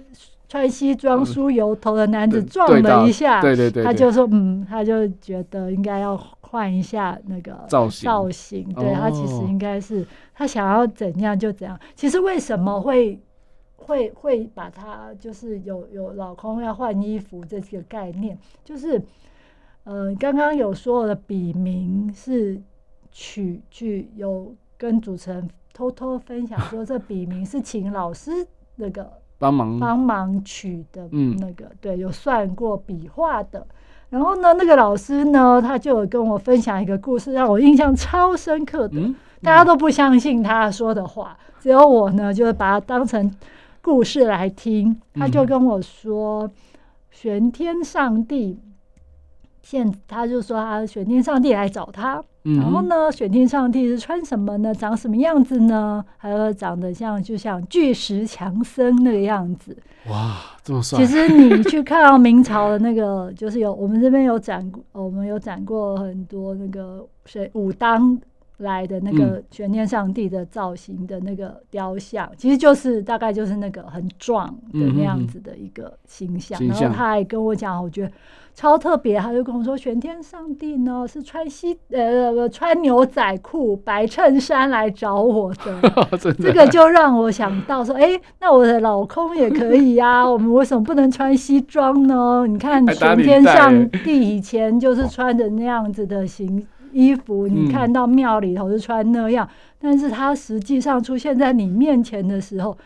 S3: 穿西装梳油头的男子撞了一下，
S2: 对对对，
S3: 他就说，嗯，他就觉得应该要换一下那个造型，造型，对、哦、他其实应该是他想要怎样就怎样。其实为什么会？会会把他就是有有老公要换衣服这个概念，就是呃刚刚有说我的笔名是取具有跟主持人偷偷分享说，这笔名是请老师那个 [laughs] 帮忙帮忙取的，那个、嗯、对有算过笔画的。然后呢，那个老师呢，他就有跟我分享一个故事，让我印象超深刻的。嗯嗯、大家都不相信他说的话，只有我呢，就是把它当成。故事来听，他就跟我说，玄天上帝现，他就说他玄天上帝来找他，然后呢，玄天上帝是穿什么呢？长什么样子呢？还有长得像就像巨石强森那个样子。
S2: 哇，这么帅！
S3: 其实你去看到明朝的那个，[laughs] 就是有我们这边有展，我们有展过很多那个谁武当。来的那个玄天上帝的造型的那个雕像，嗯、其实就是大概就是那个很壮的那样子的一个形象。嗯、然后他还跟我讲，我觉得超特别。他就跟我说，玄天上帝呢是穿西呃穿牛仔裤、白衬衫来找我的。[laughs] 的这个就让我想到说，哎、欸，那我的老公也可以呀、啊。[laughs] 我们为什么不能穿西装呢？你看玄天上帝以前就是穿的那样子的形。衣服你看到庙里头是穿那样，嗯、但是他实际上出现在你面前的时候，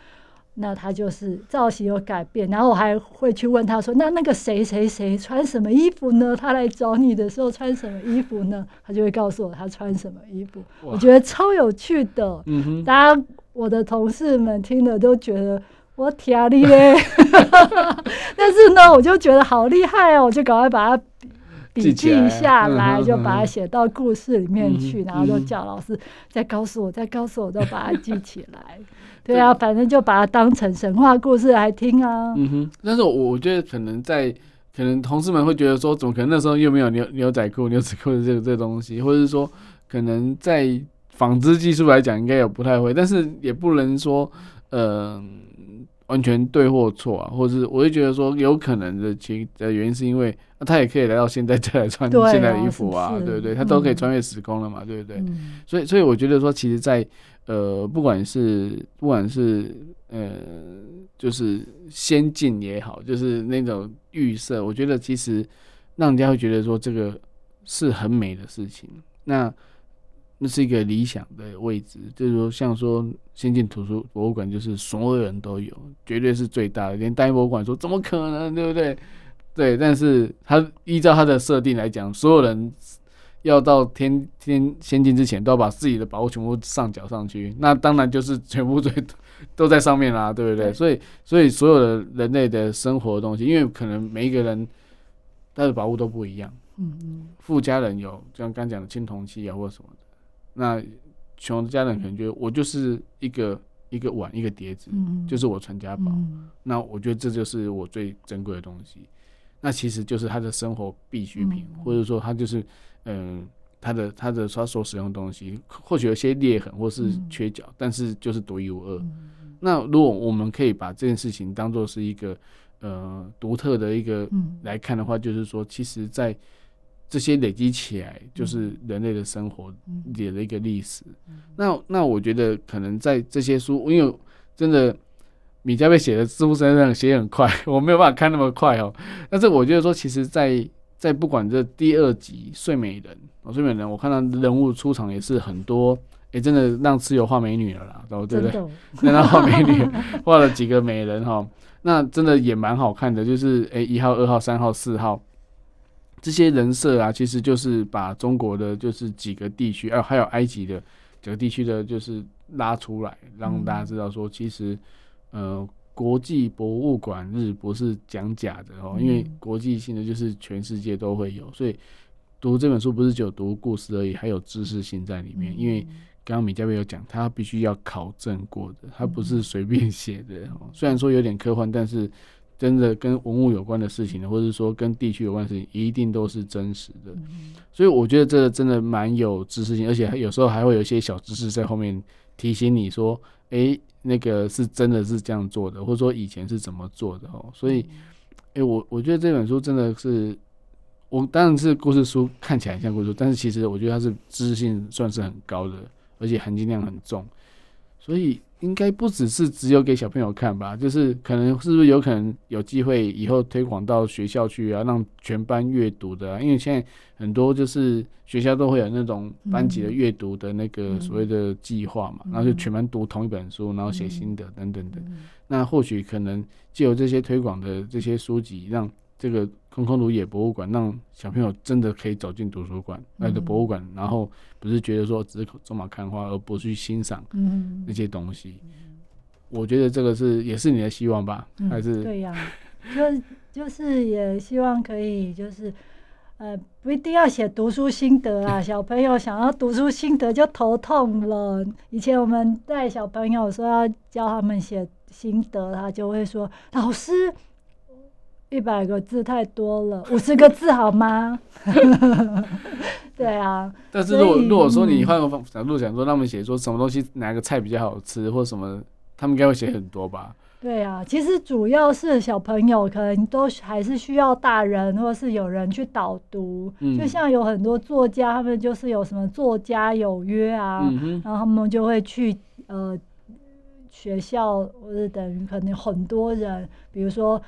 S3: 那他就是造型有改变。然后我还会去问他说：“那那个谁谁谁穿什么衣服呢？他来找你的时候穿什么衣服呢？”他就会告诉我他穿什么衣服。我觉得超有趣的。嗯哼，大家我的同事们听了都觉得我天厉嘞，[laughs] 但是呢，我就觉得好厉害哦，我就赶快把它。笔记下来，就把它写到故事里面去，然后就叫老师再告诉我，再告诉我，都把它记起来。对啊，反正就把它当成神话故事来听啊。嗯哼，
S2: 但是我我觉得可能在，可能同事们会觉得说，怎么可能那时候又没有牛牛仔裤、牛仔裤的这个这个东西，或者是说，可能在纺织技术来讲，应该也不太会，但是也不能说，呃。完全对或错啊，或者是我会觉得说有可能的其的原因是因为、啊、他也可以来到现在再来穿现在的衣服啊，对不、啊、对，对？他都可以穿越时空了嘛，嗯、对不对？嗯、所以所以我觉得说，其实在，在呃，不管是不管是呃，就是先进也好，就是那种预设，我觉得其实让人家会觉得说这个是很美的事情。那。那是一个理想的位置，就是说，像说先进图书博物馆，就是所有人都有，绝对是最大的。连大英博物馆说怎么可能，对不对？对，但是他依照他的设定来讲，所有人要到天天仙境之前，都要把自己的宝物全部上缴上去，那当然就是全部最都在上面啦，对不对？对，所以，所以所有的人类的生活的东西，因为可能每一个人他的宝物都不一样，嗯嗯，富家人有就像刚讲的青铜器啊，或者什么的。那穷的家人可能觉得我就是一个一个碗一个碟子，嗯、就是我传家宝。嗯、那我觉得这就是我最珍贵的东西。那其实就是他的生活必需品，嗯、或者说他就是嗯、呃，他的他的他所使用的东西，或许有些裂痕或是缺角，嗯、但是就是独一无二。嗯、那如果我们可以把这件事情当做是一个呃独特的一个来看的话，就是说，其实，在这些累积起来，就是人类的生活里的一个历史。嗯、那那我觉得可能在这些书，因为真的米家贝写的似乎身上写很快，[laughs] 我没有办法看那么快哦。但是我觉得说，其实在，在在不管这第二集《睡美人》哦，《睡美人》，我看到人物出场也是很多，哎、欸，真的让蚩尤画美女了啦，对不对？[laughs] 让他画美女，[laughs] 画了几个美人哈、哦，那真的也蛮好看的，就是哎，一号、二号、三号、四号。这些人设啊，其实就是把中国的就是几个地区，啊，还有埃及的几个地区的，就是拉出来，让大家知道说，其实，呃，国际博物馆日不是讲假的哦，因为国际性的就是全世界都会有，所以读这本书不是只有读故事而已，还有知识性在里面。因为刚刚米家贝有讲，他必须要考证过的，他不是随便写的哦。虽然说有点科幻，但是。真的跟文物有关的事情，或者说跟地区有关的事情，一定都是真实的。所以我觉得这个真的蛮有知识性，而且有时候还会有一些小知识在后面提醒你说：“诶，那个是真的是这样做的，或者说以前是怎么做的哦。”所以，诶，我我觉得这本书真的是，我当然是故事书，看起来像故事书，但是其实我觉得它是知识性算是很高的，而且含金量很重，所以。应该不只是只有给小朋友看吧，就是可能是不是有可能有机会以后推广到学校去啊，让全班阅读的啊，因为现在很多就是学校都会有那种班级的阅读的那个所谓的计划嘛，然后就全班读同一本书，然后写心得等等的。那或许可能借由这些推广的这些书籍，让这个空空如也博物馆让小朋友真的可以走进图书馆来的博物馆，然后不是觉得说只是走马看花，而不去欣赏那些东西。我觉得这个是也是你的希望吧？还是
S3: 对呀，就就是也希望可以就是呃不一定要写读书心得啊，[laughs] 小朋友想要读书心得就头痛了。以前我们带小朋友说要教他们写心得，他就会说老师。一百个字太多了，五十个字好吗？对啊。[laughs]
S2: 但是如果如果说你换个方角度想说，他们写说什么东西哪个菜比较好吃，或什么，他们应该会写很多吧？
S3: 对啊，其实主要是小朋友可能都还是需要大人或是有人去导读。嗯。就像有很多作家，他们就是有什么作家有约啊，嗯。然后他们就会去呃学校，或者等于可能很多人，比如说。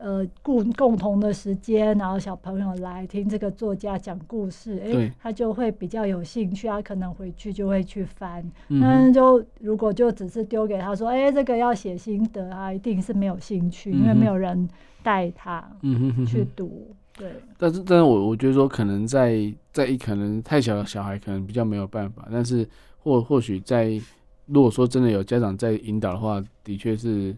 S3: 呃，共共同的时间，然后小朋友来听这个作家讲故事，哎、欸，他就会比较有兴趣，他可能回去就会去翻。嗯、但就如果就只是丢给他说，哎、欸，这个要写心得，啊一定是没有兴趣，嗯、因为没有人带他去读。嗯、对。
S2: 但是，但是我我觉得说，可能在在一可能太小的小孩可能比较没有办法，但是或或许在如果说真的有家长在引导的话，的确是。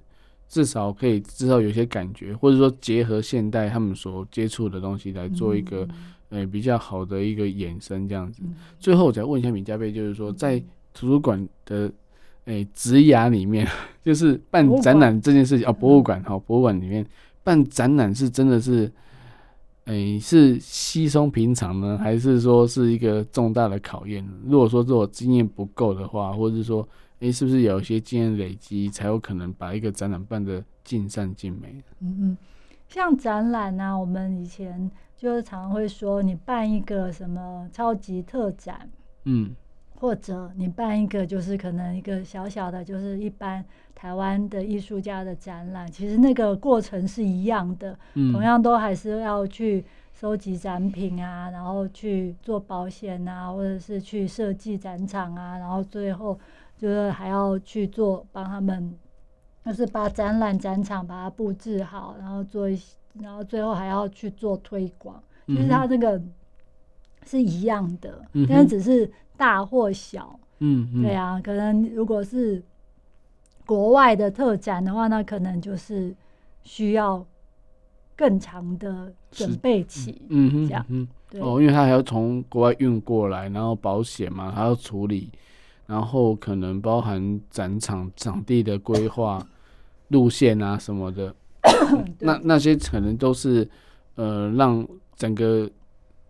S2: 至少可以至少有些感觉，或者说结合现代他们所接触的东西来做一个、嗯、呃比较好的一个衍生这样子。嗯、最后我再问一下米加贝，就是说在图书馆的诶职涯里面，[laughs] 就是办展览这件事情啊，博物馆哈，博物馆里面办展览是真的是诶、欸、是稀松平常呢，还是说是一个重大的考验？如果说这我经验不够的话，或者是说。诶、欸，是不是有一些经验累积，才有可能把一个展览办得尽善尽美？
S3: 嗯嗯，像展览啊，我们以前就是常常会说，你办一个什么超级特展，嗯，或者你办一个就是可能一个小小的，就是一般台湾的艺术家的展览，其实那个过程是一样的，嗯，同样都还是要去收集展品啊，然后去做保险啊，或者是去设计展场啊，然后最后。就是还要去做帮他们，就是把展览展场把它布置好，然后做一些，然后最后还要去做推广。其实它这个是一样的，嗯、但是只是大或小。嗯哼，对啊，可能如果是国外的特展的话，那可能就是需要更长的准备期。嗯哼，这样。嗯，
S2: 对哦，因为他还要从国外运过来，然后保险嘛，还要处理。然后可能包含展场场地的规划、路线啊什么的，[coughs] 那那些可能都是呃让整个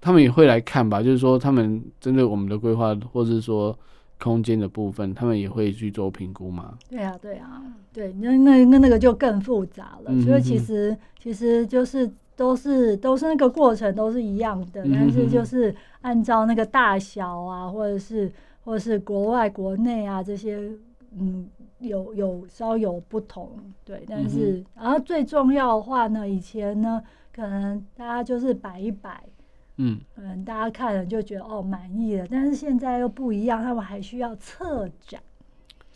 S2: 他们也会来看吧，就是说他们针对我们的规划或者是说空间的部分，他们也会去做评估吗。
S3: 对啊，对啊，对，那那那那个就更复杂了。所以其实其实就是都是都是那个过程都是一样的，但是就是按照那个大小啊，或者是。或是国外、国内啊，这些嗯，有有稍有不同，对。但是，嗯、然后最重要的话呢，以前呢，可能大家就是摆一摆，嗯，可能大家看了就觉得哦满意了。但是现在又不一样，他们还需要策展。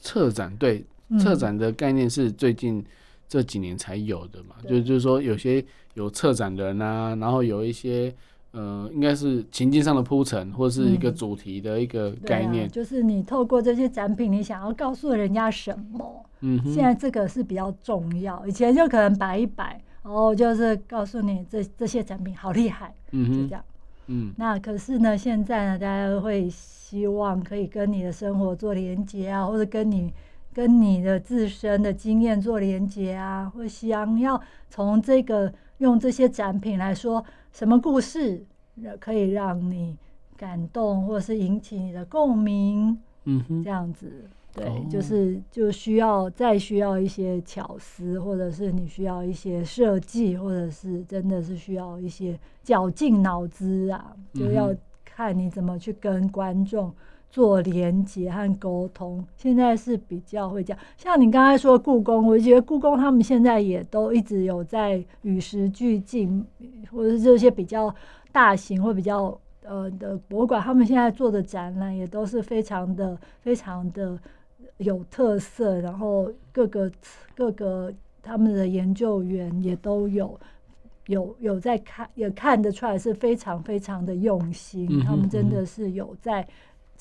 S2: 策展对，策展的概念是最近这几年才有的嘛？嗯、就就是说，有些有策展的人啊，然后有一些。呃，应该是情境上的铺陈，或是一个主题的一个概念。
S3: 嗯啊、就是你透过这些展品，你想要告诉人家什么？嗯，现在这个是比较重要。以前就可能摆一摆，然后就是告诉你这这些展品好厉害，嗯，就这样。嗯，那可是呢，现在呢，大家会希望可以跟你的生活做连接啊，或者跟你跟你的自身的经验做连接啊，或想要从这个用这些展品来说。什么故事可以让你感动，或者是引起你的共鸣？嗯哼，这样子，对，哦、就是就需要再需要一些巧思，或者是你需要一些设计，或者是真的是需要一些绞尽脑汁啊，就要看你怎么去跟观众。做连接和沟通，现在是比较会讲。像你刚才说故宫，我觉得故宫他们现在也都一直有在与时俱进，或者是这些比较大型或比较呃的博物馆，他们现在做的展览也都是非常的非常的有特色，然后各个各个他们的研究员也都有有有在看，也看得出来是非常非常的用心，嗯、哼他们真的是有在。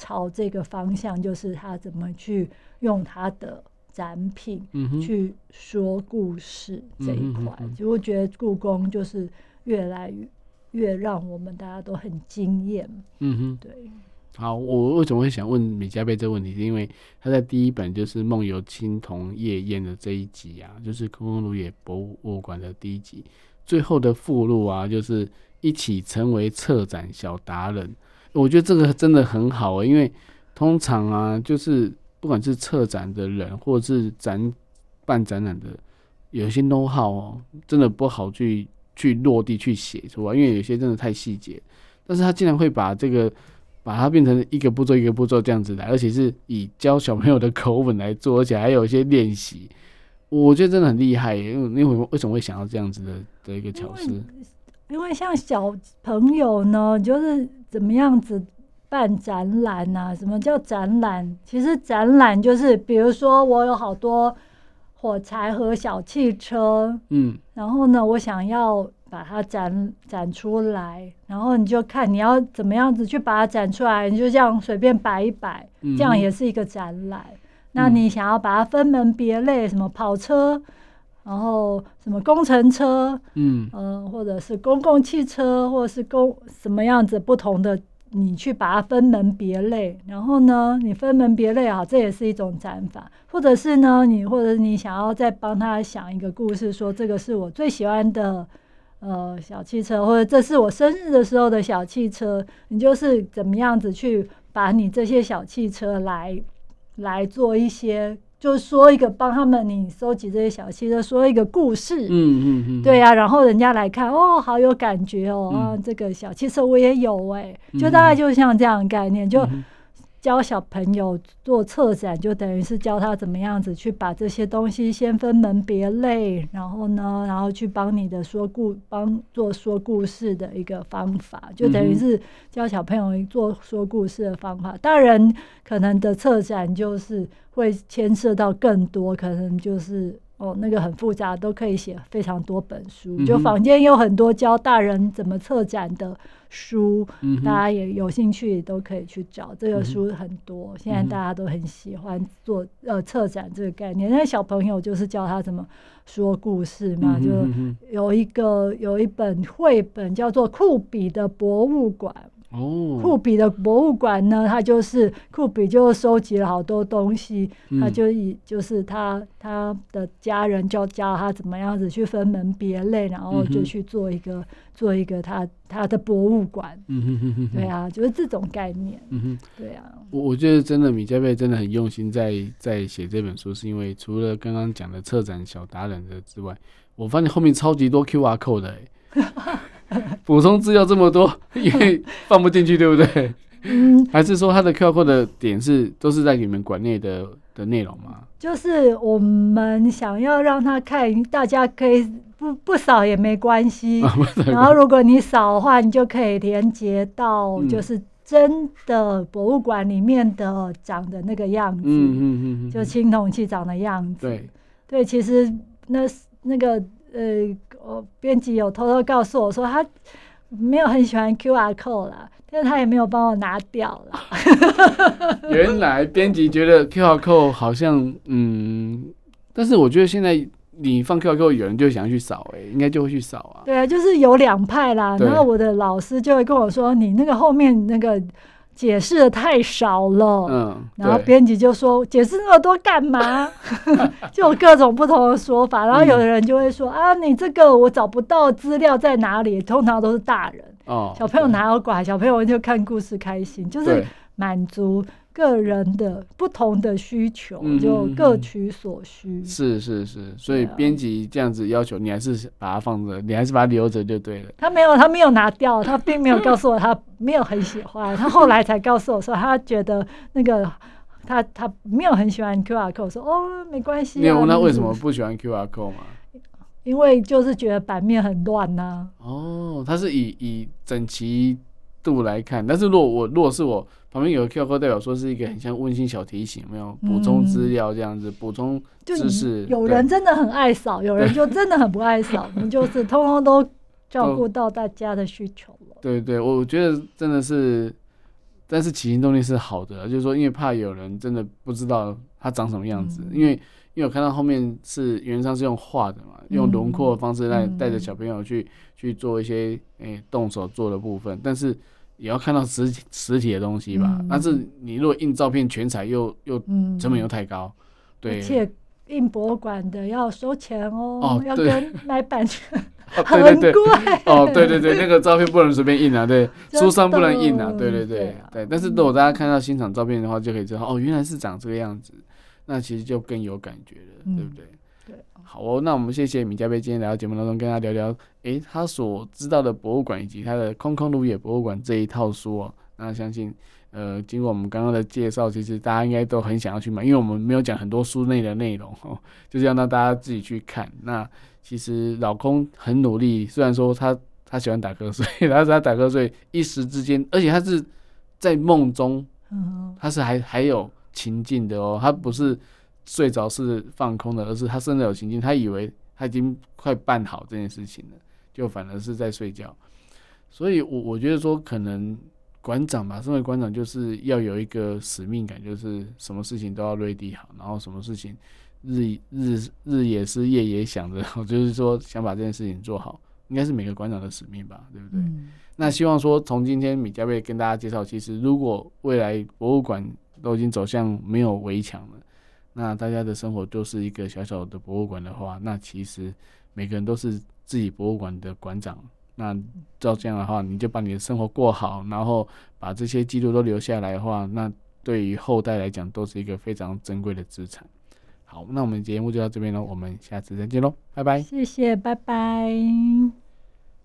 S3: 朝这个方向，就是他怎么去用他的展品去说故事这一块，就我觉得故宫就是越来越越让我们大家都很惊艳。嗯哼，对。
S2: 好，我为什么会想问米加贝这个问题？是因为他在第一本就是《梦游青铜夜宴》的这一集啊，就是空空如也博物馆的第一集，最后的附录啊，就是一起成为策展小达人。我觉得这个真的很好欸，因为通常啊，就是不管是策展的人，或者是展办展览的，有些 know how 哦，真的不好去去落地去写出来，因为有些真的太细节。但是他竟然会把这个把它变成一个步骤一个步骤这样子来，而且是以教小朋友的口吻来做，而且还有一些练习，我觉得真的很厉害。因为因为为什么会想到这样子的的一个巧思？
S3: 因为像小朋友呢，就是怎么样子办展览啊？什么叫展览？其实展览就是，比如说我有好多火柴和、小汽车，嗯，然后呢，我想要把它展展出来，然后你就看你要怎么样子去把它展出来，你就这样随便摆一摆，这样也是一个展览。嗯、那你想要把它分门别类，什么跑车？然后什么工程车，嗯，呃，或者是公共汽车，或者是公什么样子不同的，你去把它分门别类。然后呢，你分门别类啊，这也是一种展法。或者是呢，你或者你想要再帮他想一个故事，说这个是我最喜欢的呃小汽车，或者这是我生日的时候的小汽车。你就是怎么样子去把你这些小汽车来来做一些。就说一个帮他们，你收集这些小汽车，说一个故事，嗯嗯嗯，对呀、啊，然后人家来看，哦，好有感觉哦，嗯、啊，这个小汽车我也有哎，就大概就像这样的概念，就。教小朋友做策展，就等于是教他怎么样子去把这些东西先分门别类，然后呢，然后去帮你的说故帮做说故事的一个方法，就等于是教小朋友做说故事的方法。大人可能的策展就是会牵涉到更多，可能就是。哦，那个很复杂，都可以写非常多本书。就坊间有很多教大人怎么策展的书，嗯、大家也有兴趣都可以去找。这个书很多，嗯、现在大家都很喜欢做呃策展这个概念。那小朋友就是教他怎么说故事嘛，嗯、就有一个有一本绘本叫做《酷比的博物馆》。哦，库比的博物馆呢，他就是库比就收集了好多东西，嗯、他就以就是他他的家人就教他怎么样子去分门别类，然后就去做一个、嗯、做一个他他的博物馆。嗯哼哼哼，对啊，就是这种概念。嗯哼，对啊。
S2: 我我觉得真的米加贝真的很用心在在写这本书，是因为除了刚刚讲的策展小达人的之外，我发现后面超级多 QR code 的、欸。[laughs] [laughs] 补充资料这么多，[laughs] 因为放不进去，对不对？嗯，还是说它的 QR code 的点是都是在你们馆内的的内容吗？
S3: 就是我们想要让他看，大家可以不不扫也没关系。[laughs] 啊、然后如果你扫的话，你就可以连接到就是真的博物馆里面的长的那个样子。嗯嗯嗯，嗯嗯就青铜器长的样子。对对，其实那那个呃。我编辑有偷偷告诉我说，他没有很喜欢 QR code 啦，但是他也没有帮我拿掉啦。[laughs]
S2: 原来编辑觉得 QR code 好像嗯，但是我觉得现在你放 QR code，有人就想要去扫，哎，应该就会去扫啊。
S3: 对啊，就是有两派啦。然后我的老师就会跟我说：“你那个后面那个。”解释的太少了，嗯，然后编辑就说解释那么多干嘛？[laughs] 就有各种不同的说法，然后有的人就会说、嗯、啊，你这个我找不到资料在哪里？通常都是大人，哦，小朋友哪有管？小朋友就看故事开心，就是满足。个人的不同的需求，就各取所需。嗯、
S2: 是是是，所以编辑这样子要求你，还是把它放着，你还是把它留着就对了。
S3: 他没有，他没有拿掉，他并没有告诉我他没有很喜欢，他后来才告诉我说他觉得那个他他没有很喜欢 QR code，说哦没关系、啊。
S2: 你有问他为什么不喜欢 QR code 吗？
S3: 因为就是觉得版面很乱呐、啊。
S2: 哦，他是以以整齐度来看，但是如果我如果是我。旁边有个 Q 哥代表说是一个很像温馨小提醒，没有补充资料这样子，补、嗯、充知识。
S3: 有人真的很爱扫，有人就真的很不爱扫，你就是通通都照顾到大家的需求了。
S2: 对对，我觉得真的是，但是起心动念是好的，就是说因为怕有人真的不知道他长什么样子，嗯、因为因为我看到后面是原上是用画的嘛，用轮廓的方式来带着小朋友去、嗯、去做一些诶、欸、动手做的部分，但是。也要看到实体实体的东西吧，嗯、但是你如果印照片全彩又又成本又太高，嗯、对，
S3: 而且印博物馆的要收钱哦，哦要跟买版权、[laughs]
S2: 哦、[laughs] 对对对哦，对对对，那个照片不能随便印啊，对，[laughs] 书上不能印啊，对对对对，对，对，但是如果大家看到现场照片的话，就可以知道哦，原来是长这个样子，那其实就更有感觉了，嗯、对不对？对，好哦，那我们谢谢米加贝今天来到节目当中跟大家聊聊，诶，他所知道的博物馆以及他的空空如也博物馆这一套书哦。那相信，呃，经过我们刚刚的介绍，其实大家应该都很想要去买，因为我们没有讲很多书内的内容哦，[laughs] 就是要让大家自己去看。那其实老空很努力，虽然说他他喜欢打瞌睡，[laughs] 但是他打瞌睡一时之间，而且他是在梦中，他是还还有情境的哦，他不是。睡着是放空的，而是他真的有情境，他以为他已经快办好这件事情了，就反而是在睡觉。所以我，我我觉得说，可能馆长吧，身为馆长，就是要有一个使命感，就是什么事情都要 ready 好，然后什么事情日日日也是夜也想着，[laughs] 就是说想把这件事情做好，应该是每个馆长的使命吧，对不对？嗯、那希望说，从今天米加贝跟大家介绍，其实如果未来博物馆都已经走向没有围墙了。那大家的生活都是一个小小的博物馆的话，那其实每个人都是自己博物馆的馆长。那照这样的话，你就把你的生活过好，然后把这些记录都留下来的话，那对于后代来讲都是一个非常珍贵的资产。好，那我们节目就到这边喽，我们下次再见喽，拜拜。
S3: 谢谢，拜拜。